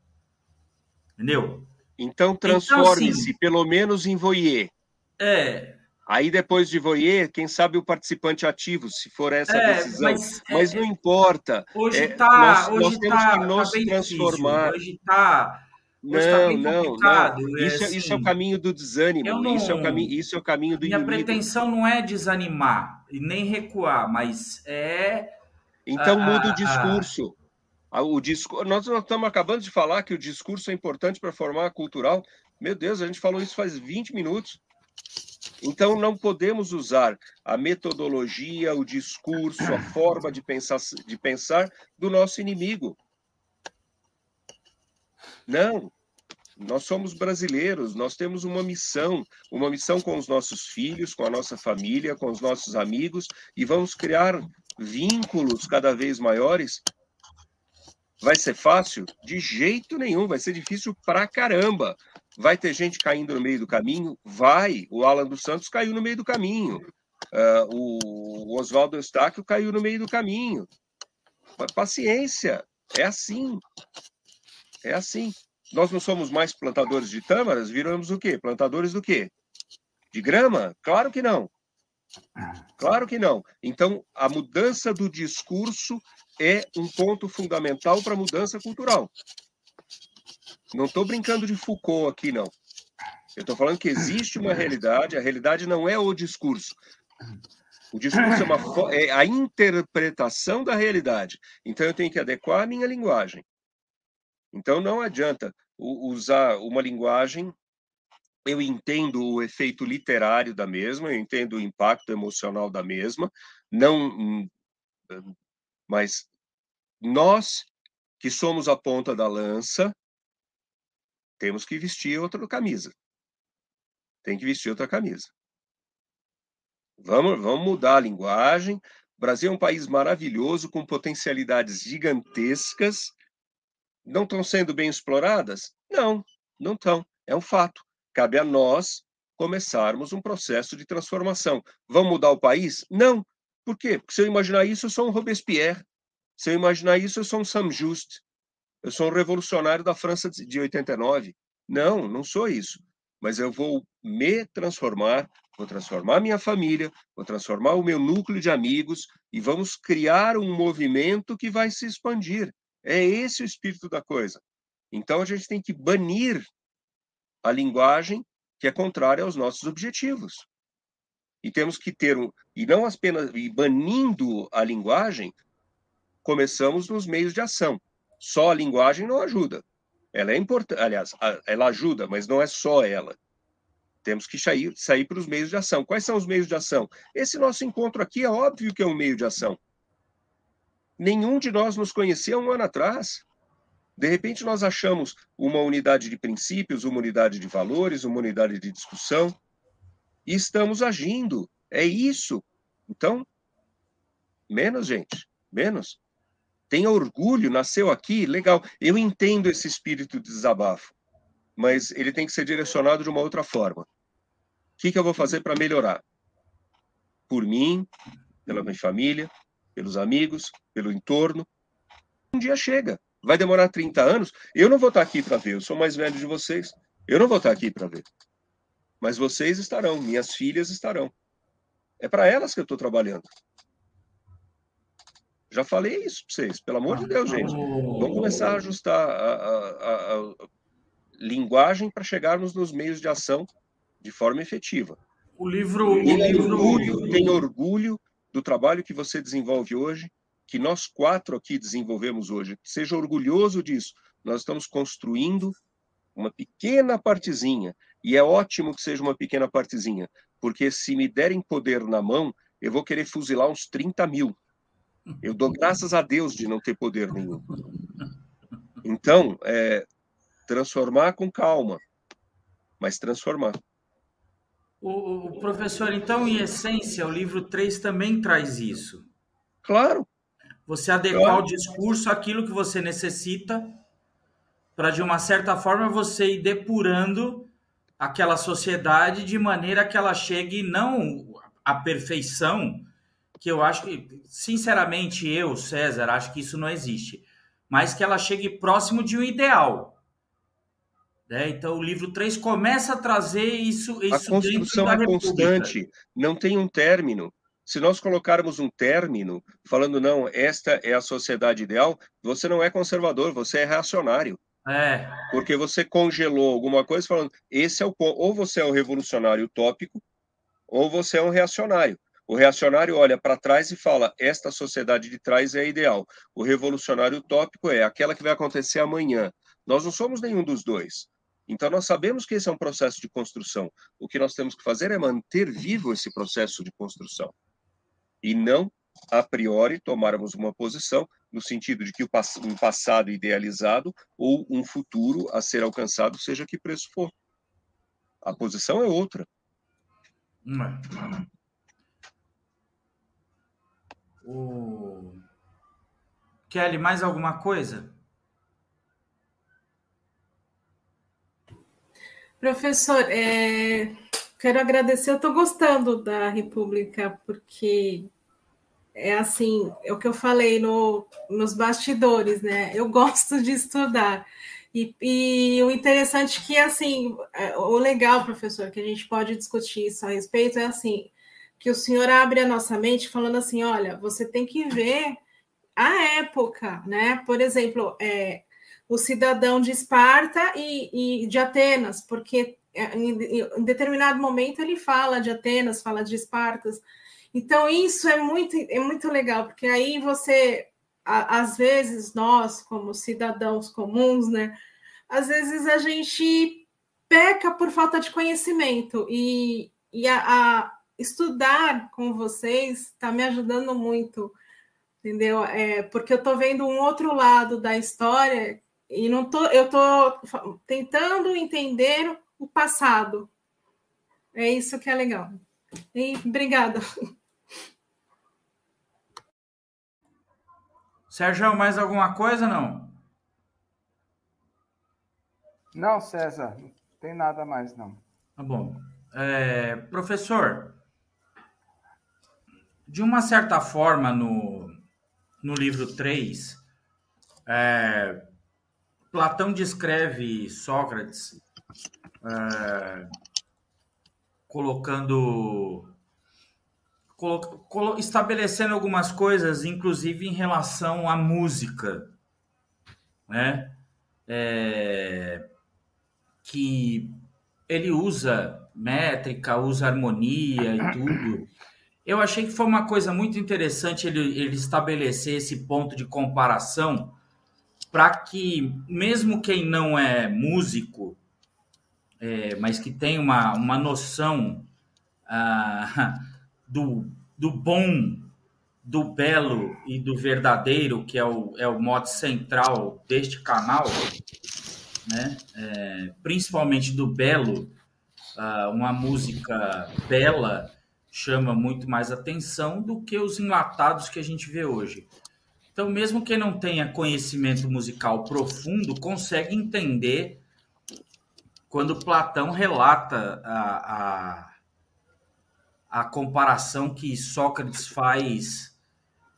S1: Entendeu?
S4: Então, então transforme-se então, pelo menos em voyeur.
S1: É.
S4: Aí depois de voyeur, quem sabe o participante ativo, se for essa é, a decisão. Mas,
S1: mas
S4: é, não importa.
S1: Hoje está. É, nós, hoje nós temos tá, que nos tá transformar. Hoje está
S4: não, não, não. Isso, é, assim, isso é o caminho do desânimo. Não, isso, é o caminho, isso é o caminho do
S1: Minha
S4: inimigo.
S1: pretensão não é desanimar e nem recuar, mas é.
S4: Então muda o discurso. O discurso. Nós, nós estamos acabando de falar que o discurso é importante para formar a cultural. Meu Deus, a gente falou isso faz 20 minutos. Então, não podemos usar a metodologia, o discurso, a forma de pensar, de pensar do nosso inimigo. Não, nós somos brasileiros, nós temos uma missão, uma missão com os nossos filhos, com a nossa família, com os nossos amigos, e vamos criar vínculos cada vez maiores. Vai ser fácil? De jeito nenhum, vai ser difícil pra caramba. Vai ter gente caindo no meio do caminho? Vai. O Alan dos Santos caiu no meio do caminho. Uh, o Oswaldo Eustáquio caiu no meio do caminho. Paciência, é assim. É assim. Nós não somos mais plantadores de tâmaras, viramos o quê? Plantadores do quê? De grama? Claro que não. Claro que não. Então, a mudança do discurso é um ponto fundamental para a mudança cultural. Não estou brincando de Foucault aqui, não. Eu estou falando que existe uma realidade, a realidade não é o discurso. O discurso é, uma, é a interpretação da realidade. Então, eu tenho que adequar a minha linguagem. Então não adianta usar uma linguagem. Eu entendo o efeito literário da mesma, eu entendo o impacto emocional da mesma, não, hum, mas nós que somos a ponta da lança temos que vestir outra camisa. Tem que vestir outra camisa. Vamos, vamos mudar a linguagem. O Brasil é um país maravilhoso, com potencialidades gigantescas, não estão sendo bem exploradas? Não, não estão. É um fato. Cabe a nós começarmos um processo de transformação. Vamos mudar o país? Não. Por quê? Porque se eu imaginar isso, eu sou um Robespierre. Se eu imaginar isso, eu sou um Saint-Just. Eu sou um revolucionário da França de 89. Não, não sou isso. Mas eu vou me transformar vou transformar minha família, vou transformar o meu núcleo de amigos e vamos criar um movimento que vai se expandir. É esse o espírito da coisa. Então a gente tem que banir a linguagem que é contrária aos nossos objetivos. E temos que ter um e não apenas e banindo a linguagem, começamos nos meios de ação. Só a linguagem não ajuda. Ela é importante, aliás, ela ajuda, mas não é só ela. Temos que sair, sair para os meios de ação. Quais são os meios de ação? Esse nosso encontro aqui é óbvio que é um meio de ação. Nenhum de nós nos conhecia um ano atrás. De repente, nós achamos uma unidade de princípios, uma unidade de valores, uma unidade de discussão, e estamos agindo. É isso. Então, menos, gente, menos. Tenha orgulho, nasceu aqui, legal. Eu entendo esse espírito de desabafo mas ele tem que ser direcionado de uma outra forma. O que, que eu vou fazer para melhorar? Por mim, pela minha família, pelos amigos, pelo entorno. Um dia chega. Vai demorar 30 anos. Eu não vou estar aqui para ver. Eu sou mais velho de vocês. Eu não vou estar aqui para ver. Mas vocês estarão. Minhas filhas estarão. É para elas que eu estou trabalhando. Já falei isso para vocês. Pelo amor de Deus, gente. Vamos começar a ajustar a, a, a, linguagem para chegarmos nos meios de ação de forma efetiva.
S1: O livro.
S4: O livro... Orgulho, tem orgulho do trabalho que você desenvolve hoje, que nós quatro aqui desenvolvemos hoje. Seja orgulhoso disso. Nós estamos construindo uma pequena partezinha, e é ótimo que seja uma pequena partezinha, porque se me derem poder na mão, eu vou querer fuzilar uns 30 mil. Eu dou graças a Deus de não ter poder nenhum. Então, é, transformar com calma, mas transformar.
S1: O, o, professor, então, em essência, o livro 3 também traz isso.
S4: Claro.
S1: Você adequar claro. o discurso àquilo que você necessita, para, de uma certa forma, você ir depurando aquela sociedade de maneira que ela chegue não à perfeição, que eu acho que, sinceramente, eu, César, acho que isso não existe, mas que ela chegue próximo de um ideal. Né? Então, o livro 3 começa a trazer isso. isso
S4: a construção é constante, não tem um término. Se nós colocarmos um término, falando, não, esta é a sociedade ideal, você não é conservador, você é reacionário.
S1: É.
S4: Porque você congelou alguma coisa falando, esse é o ponto. Ou você é um revolucionário utópico, ou você é um reacionário. O reacionário olha para trás e fala: esta sociedade de trás é ideal. O revolucionário utópico é aquela que vai acontecer amanhã. Nós não somos nenhum dos dois. Então, nós sabemos que esse é um processo de construção. O que nós temos que fazer é manter vivo esse processo de construção. E não, a priori, tomarmos uma posição no sentido de que um passado idealizado ou um futuro a ser alcançado, seja que preço for. A posição é outra.
S1: O... Kelly, mais alguma coisa?
S2: Professor, é, quero agradecer. Eu estou gostando da República, porque é assim, é o que eu falei no, nos bastidores, né? Eu gosto de estudar. E, e o interessante é que, assim, é, o legal, professor, que a gente pode discutir isso a respeito é assim, que o senhor abre a nossa mente falando assim, olha, você tem que ver a época, né? Por exemplo, é, o cidadão de Esparta e, e de Atenas, porque é, em, em, determinado momento ele fala de Atenas, fala de Espartas. Então, isso é muito, é muito legal, porque aí você, a, às vezes, nós, como cidadãos comuns, né, às vezes a gente peca por falta de conhecimento, e, e a, a estudar com vocês está me ajudando muito, entendeu? É, porque eu estou vendo um outro lado da história e não tô, eu estou tentando entender o passado. É isso que é legal. E obrigada.
S1: Sérgio, mais alguma coisa não?
S3: Não, César, não tem nada mais não.
S1: Tá bom. É, professor, de uma certa forma, no, no livro 3, é, Platão descreve Sócrates é, colocando estabelecendo algumas coisas, inclusive em relação à música, né? É, que ele usa métrica, usa harmonia e tudo. Eu achei que foi uma coisa muito interessante ele, ele estabelecer esse ponto de comparação para que, mesmo quem não é músico, é, mas que tem uma, uma noção ah, do, do bom, do belo e do verdadeiro, que é o, é o modo central deste canal, né? É, principalmente do belo, ah, uma música bela chama muito mais atenção do que os enlatados que a gente vê hoje. Então, mesmo quem não tenha conhecimento musical profundo, consegue entender quando Platão relata a, a, a comparação que Sócrates faz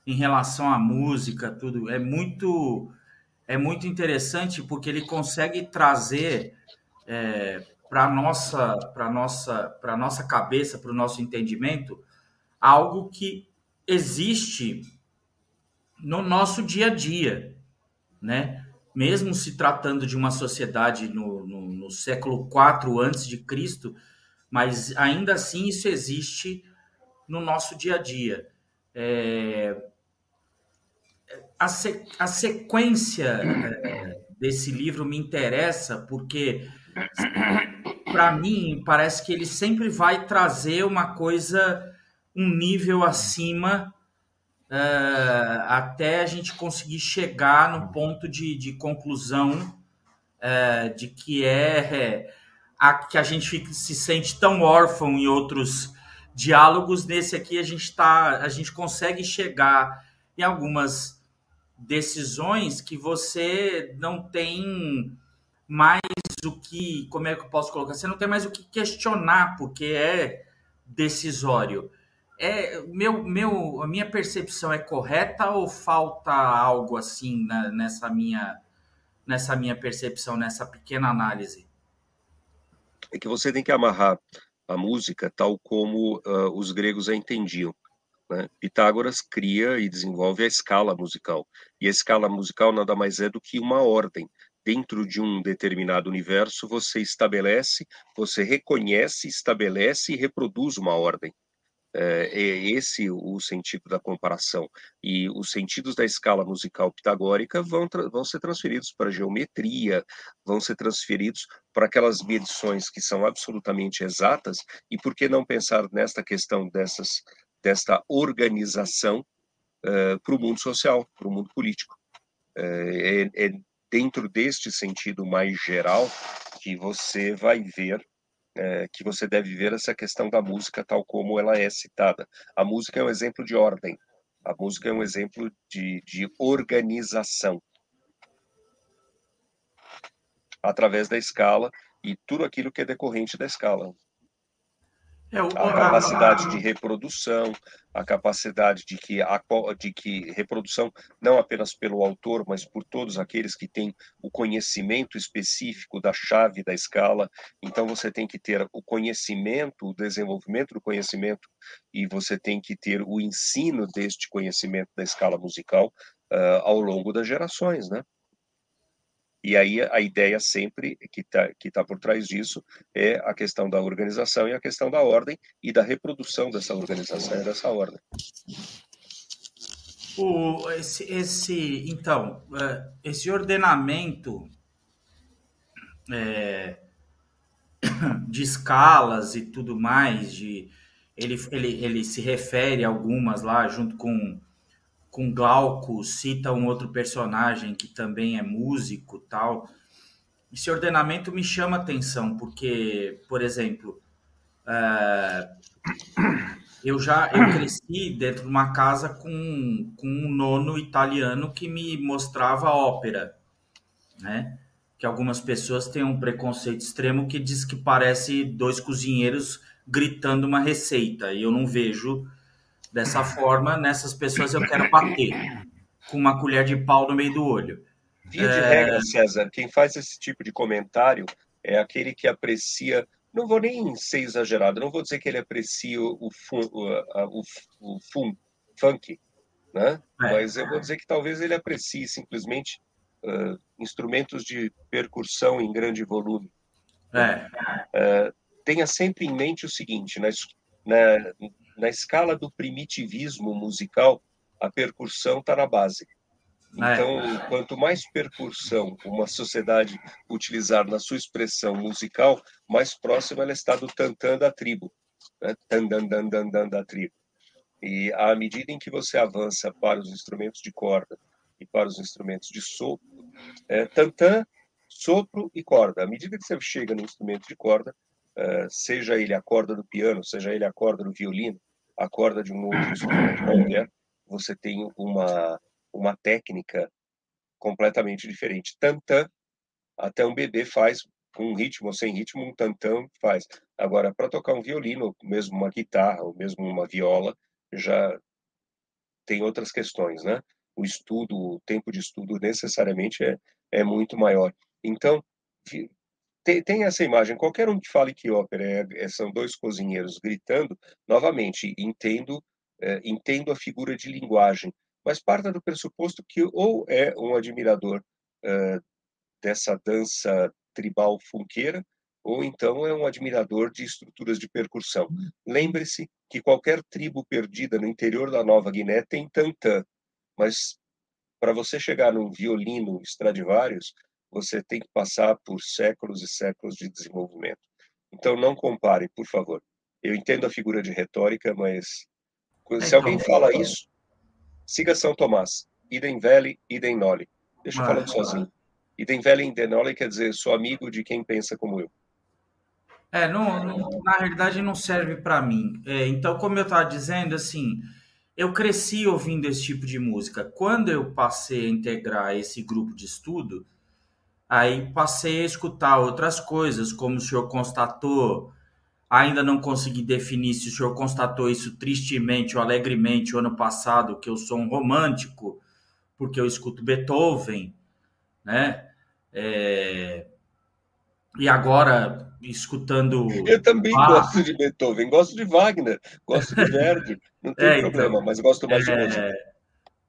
S1: em relação à música, tudo. É muito, é muito interessante porque ele consegue trazer é, para nossa para nossa para nossa cabeça para o nosso entendimento algo que existe no nosso dia a dia né? Mesmo se tratando de uma sociedade no, no, no século IV antes de Cristo mas ainda assim isso existe no nosso dia a dia. É, a, se, a sequência é, desse livro me interessa porque para mim, parece que ele sempre vai trazer uma coisa, um nível acima, uh, até a gente conseguir chegar no ponto de, de conclusão uh, de que é a, que a gente fica, se sente tão órfão em outros diálogos. Nesse aqui a gente tá, a gente consegue chegar em algumas decisões que você não tem mais o que, como é que eu posso colocar? Você não tem mais o que questionar, porque é decisório. É, meu, meu, a minha percepção é correta ou falta algo assim na, nessa minha nessa minha percepção, nessa pequena análise?
S4: É que você tem que amarrar a música tal como uh, os gregos a entendiam. Né? Pitágoras cria e desenvolve a escala musical. E a escala musical nada mais é do que uma ordem dentro de um determinado universo, você estabelece, você reconhece, estabelece e reproduz uma ordem. É, é esse o sentido da comparação. E os sentidos da escala musical pitagórica vão, vão ser transferidos para a geometria, vão ser transferidos para aquelas medições que são absolutamente exatas, e por que não pensar nesta questão dessas, desta organização uh, para o mundo social, para o mundo político? É, é, é dentro deste sentido mais geral que você vai ver é, que você deve ver essa questão da música tal como ela é citada. A música é um exemplo de ordem, a música é um exemplo de, de organização através da escala e tudo aquilo que é decorrente da escala. É, a capacidade de reprodução, a capacidade de que, a, de que reprodução, não apenas pelo autor, mas por todos aqueles que têm o conhecimento específico da chave da escala. Então, você tem que ter o conhecimento, o desenvolvimento do conhecimento, e você tem que ter o ensino deste conhecimento da escala musical uh, ao longo das gerações, né? E aí a ideia sempre que está que tá por trás disso é a questão da organização e a questão da ordem e da reprodução dessa organização e dessa ordem.
S1: O, esse, esse, então, é, esse ordenamento é, de escalas e tudo mais, de, ele, ele, ele se refere a algumas lá, junto com com Glauco, cita um outro personagem que também é músico tal. Esse ordenamento me chama atenção, porque, por exemplo, é, eu já eu cresci dentro de uma casa com, com um nono italiano que me mostrava ópera, né? Que algumas pessoas têm um preconceito extremo que diz que parece dois cozinheiros gritando uma receita, e eu não vejo Dessa forma, nessas pessoas eu quero bater com uma colher de pau no meio do olho.
S4: Via de é... regra, César, quem faz esse tipo de comentário é aquele que aprecia não vou nem ser exagerado, não vou dizer que ele aprecia o, fun, o, o, o fun, funk, né? É. Mas eu vou dizer que talvez ele aprecie simplesmente uh, instrumentos de percussão em grande volume.
S1: É.
S4: Uh, tenha sempre em mente o seguinte: na, na, na escala do primitivismo musical, a percussão está na base. É. Então, é. quanto mais percussão uma sociedade utilizar na sua expressão musical, mais próxima ela está do tantã da tribo, né? Tandandandandan da tribo. E à medida em que você avança para os instrumentos de corda e para os instrumentos de sopro, é, tantã, sopro e corda. À medida que você chega no instrumento de corda, é, seja ele a corda do piano, seja ele a corda do violino, a corda de um outro instrumento qualquer, você tem uma uma técnica completamente diferente. Tantã, até um bebê faz com ritmo ou sem ritmo, um tantã faz. Agora, para tocar um violino, mesmo uma guitarra, ou mesmo uma viola, já tem outras questões, né? O estudo, o tempo de estudo necessariamente é, é muito maior. Então, tem, tem essa imagem. Qualquer um que fale que ópera é, é, são dois cozinheiros gritando, novamente, entendo, é, entendo a figura de linguagem, mas parta do pressuposto que ou é um admirador uh, dessa dança tribal funkeira, ou então é um admirador de estruturas de percussão. Lembre-se que qualquer tribo perdida no interior da Nova Guiné tem tantã, mas para você chegar num violino Stradivarius, você tem que passar por séculos e séculos de desenvolvimento. Então não compare, por favor. Eu entendo a figura de retórica, mas se alguém então, fala isso, Siga São Tomás. Idem vele, idem noli. Deixa eu falando sozinho. Idem vele, idem noli quer dizer, sou amigo de quem pensa como eu.
S1: É, não, não na realidade não serve para mim. É, então, como eu estava dizendo, assim, eu cresci ouvindo esse tipo de música. Quando eu passei a integrar esse grupo de estudo, aí passei a escutar outras coisas, como o senhor constatou Ainda não consegui definir se o senhor constatou isso tristemente ou alegremente o ano passado, que eu sou um romântico, porque eu escuto Beethoven, né? É... E agora, escutando.
S4: Eu também gosto de Beethoven, gosto de Wagner, gosto de Verdi, não tem é, problema, então, mas gosto mais de é... música.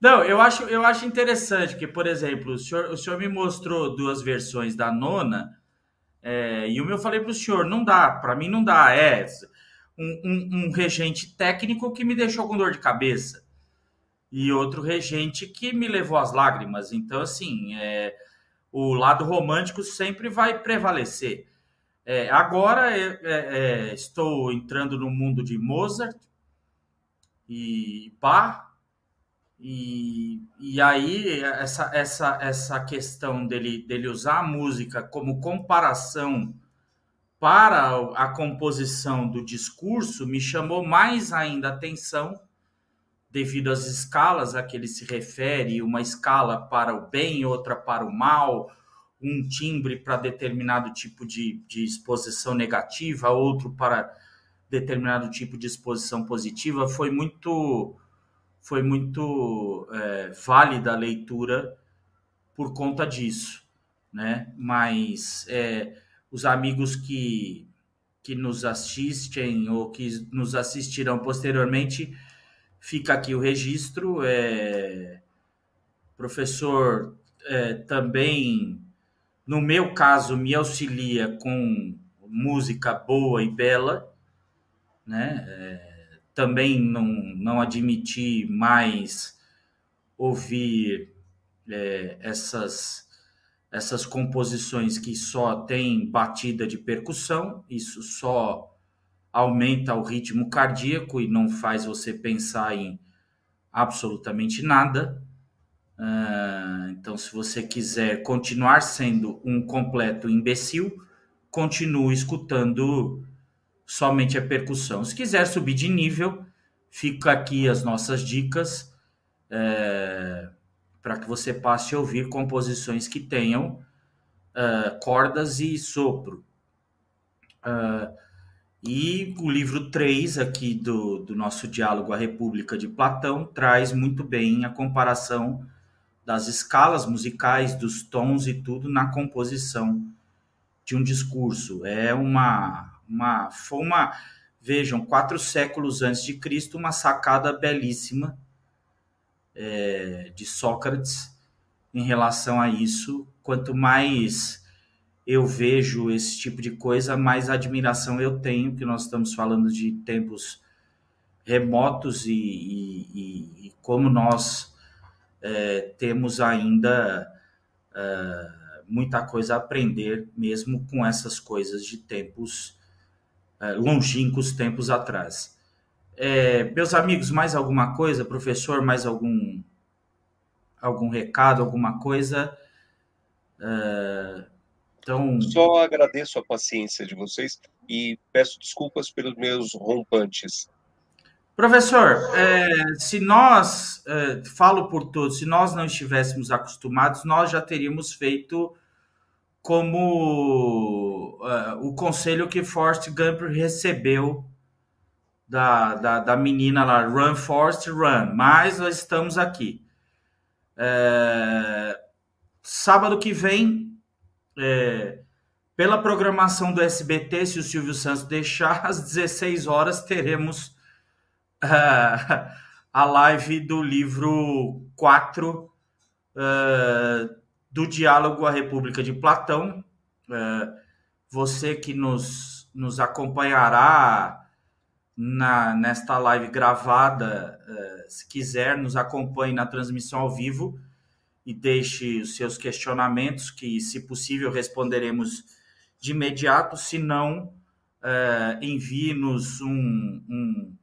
S1: Não, eu acho, eu acho interessante que, por exemplo, o senhor, o senhor me mostrou duas versões da nona é, e o meu eu falei para o senhor, não dá, para mim não dá. É um, um, um, regente técnico que me deixou com dor de cabeça e outro regente que me levou às lágrimas. Então, assim, é, o lado romântico sempre vai prevalecer. É, agora é, é, estou entrando no mundo de Mozart e Bach e, e aí, essa, essa, essa questão dele, dele usar a música como comparação para a composição do discurso me chamou mais ainda atenção, devido às escalas a que ele se refere uma escala para o bem, outra para o mal, um timbre para determinado tipo de, de exposição negativa, outro para determinado tipo de exposição positiva. Foi muito foi muito é, válida a leitura por conta disso, né? Mas é, os amigos que, que nos assistem ou que nos assistirão posteriormente, fica aqui o registro. É, professor é, também, no meu caso, me auxilia com música boa e bela, né? É, também não, não admiti mais ouvir é, essas, essas composições que só tem batida de percussão, isso só aumenta o ritmo cardíaco e não faz você pensar em absolutamente nada. Uh, então, se você quiser continuar sendo um completo imbecil, continue escutando somente a percussão. Se quiser subir de nível, fica aqui as nossas dicas é, para que você passe a ouvir composições que tenham é, cordas e sopro. É, e o livro 3 aqui do, do nosso diálogo A República de Platão traz muito bem a comparação das escalas musicais, dos tons e tudo na composição de um discurso. É uma uma, foi uma, vejam, quatro séculos antes de Cristo, uma sacada belíssima é, de Sócrates em relação a isso. Quanto mais eu vejo esse tipo de coisa, mais admiração eu tenho, que nós estamos falando de tempos remotos e, e, e, como nós é, temos ainda é, muita coisa a aprender, mesmo com essas coisas de tempos é, longínquos, tempos atrás. É, meus amigos, mais alguma coisa? Professor, mais algum, algum recado, alguma coisa?
S4: É, então... Só agradeço a paciência de vocês e peço desculpas pelos meus rompantes.
S1: Professor, é, se nós, é, falo por todos, se nós não estivéssemos acostumados, nós já teríamos feito como uh, o conselho que Forrest Gump recebeu da, da, da, menina lá, Run Forrest Run, mas nós estamos aqui. É, sábado que vem, é, pela programação do SBT, se o Silvio Santos deixar, às 16 horas teremos uh, a live do livro 4 uh, do Diálogo à República de Platão. É, você que nos, nos acompanhará na, nesta live gravada, é, se quiser, nos acompanhe na transmissão ao vivo e deixe os seus questionamentos, que, se possível, responderemos de imediato. Se não, é, envie-nos um, um,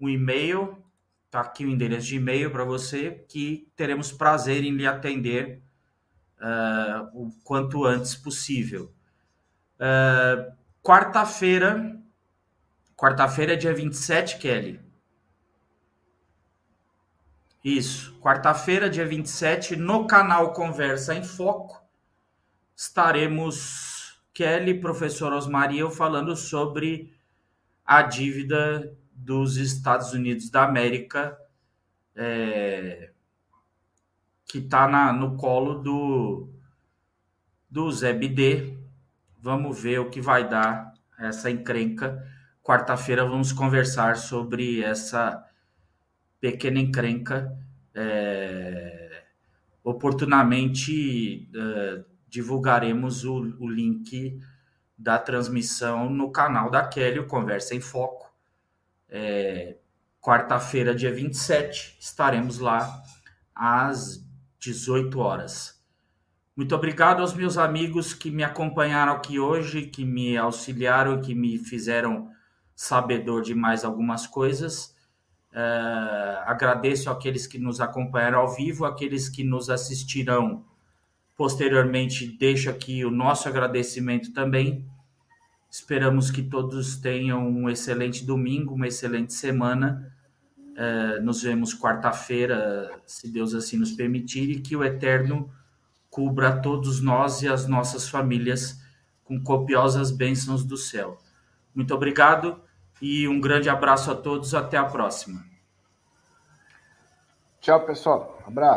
S1: um e-mail. Está aqui o endereço de e-mail para você, que teremos prazer em lhe atender uh, o quanto antes possível. Uh, quarta-feira, quarta-feira é dia 27, Kelly. Isso, quarta-feira, dia 27, no canal Conversa em Foco, estaremos, Kelly, professor Osmar e eu, falando sobre a dívida dos Estados Unidos da América é, que está no colo do, do Zé Bidê. Vamos ver o que vai dar essa encrenca. Quarta-feira vamos conversar sobre essa pequena encrenca. É, oportunamente é, divulgaremos o, o, link da transmissão no canal da Kelly, o Conversa em Foco. É, Quarta-feira, dia 27, estaremos lá às 18 horas. Muito obrigado aos meus amigos que me acompanharam aqui hoje, que me auxiliaram, que me fizeram sabedor de mais algumas coisas. Uh, agradeço aqueles que nos acompanharam ao vivo, aqueles que nos assistirão posteriormente. Deixo aqui o nosso agradecimento também. Esperamos que todos tenham um excelente domingo, uma excelente semana é, nos vemos quarta-feira, se Deus assim nos permitir, e que o Eterno cubra todos nós e as nossas famílias com copiosas bênçãos do céu. Muito obrigado e um grande abraço a todos. Até a próxima.
S3: Tchau, pessoal. abraço.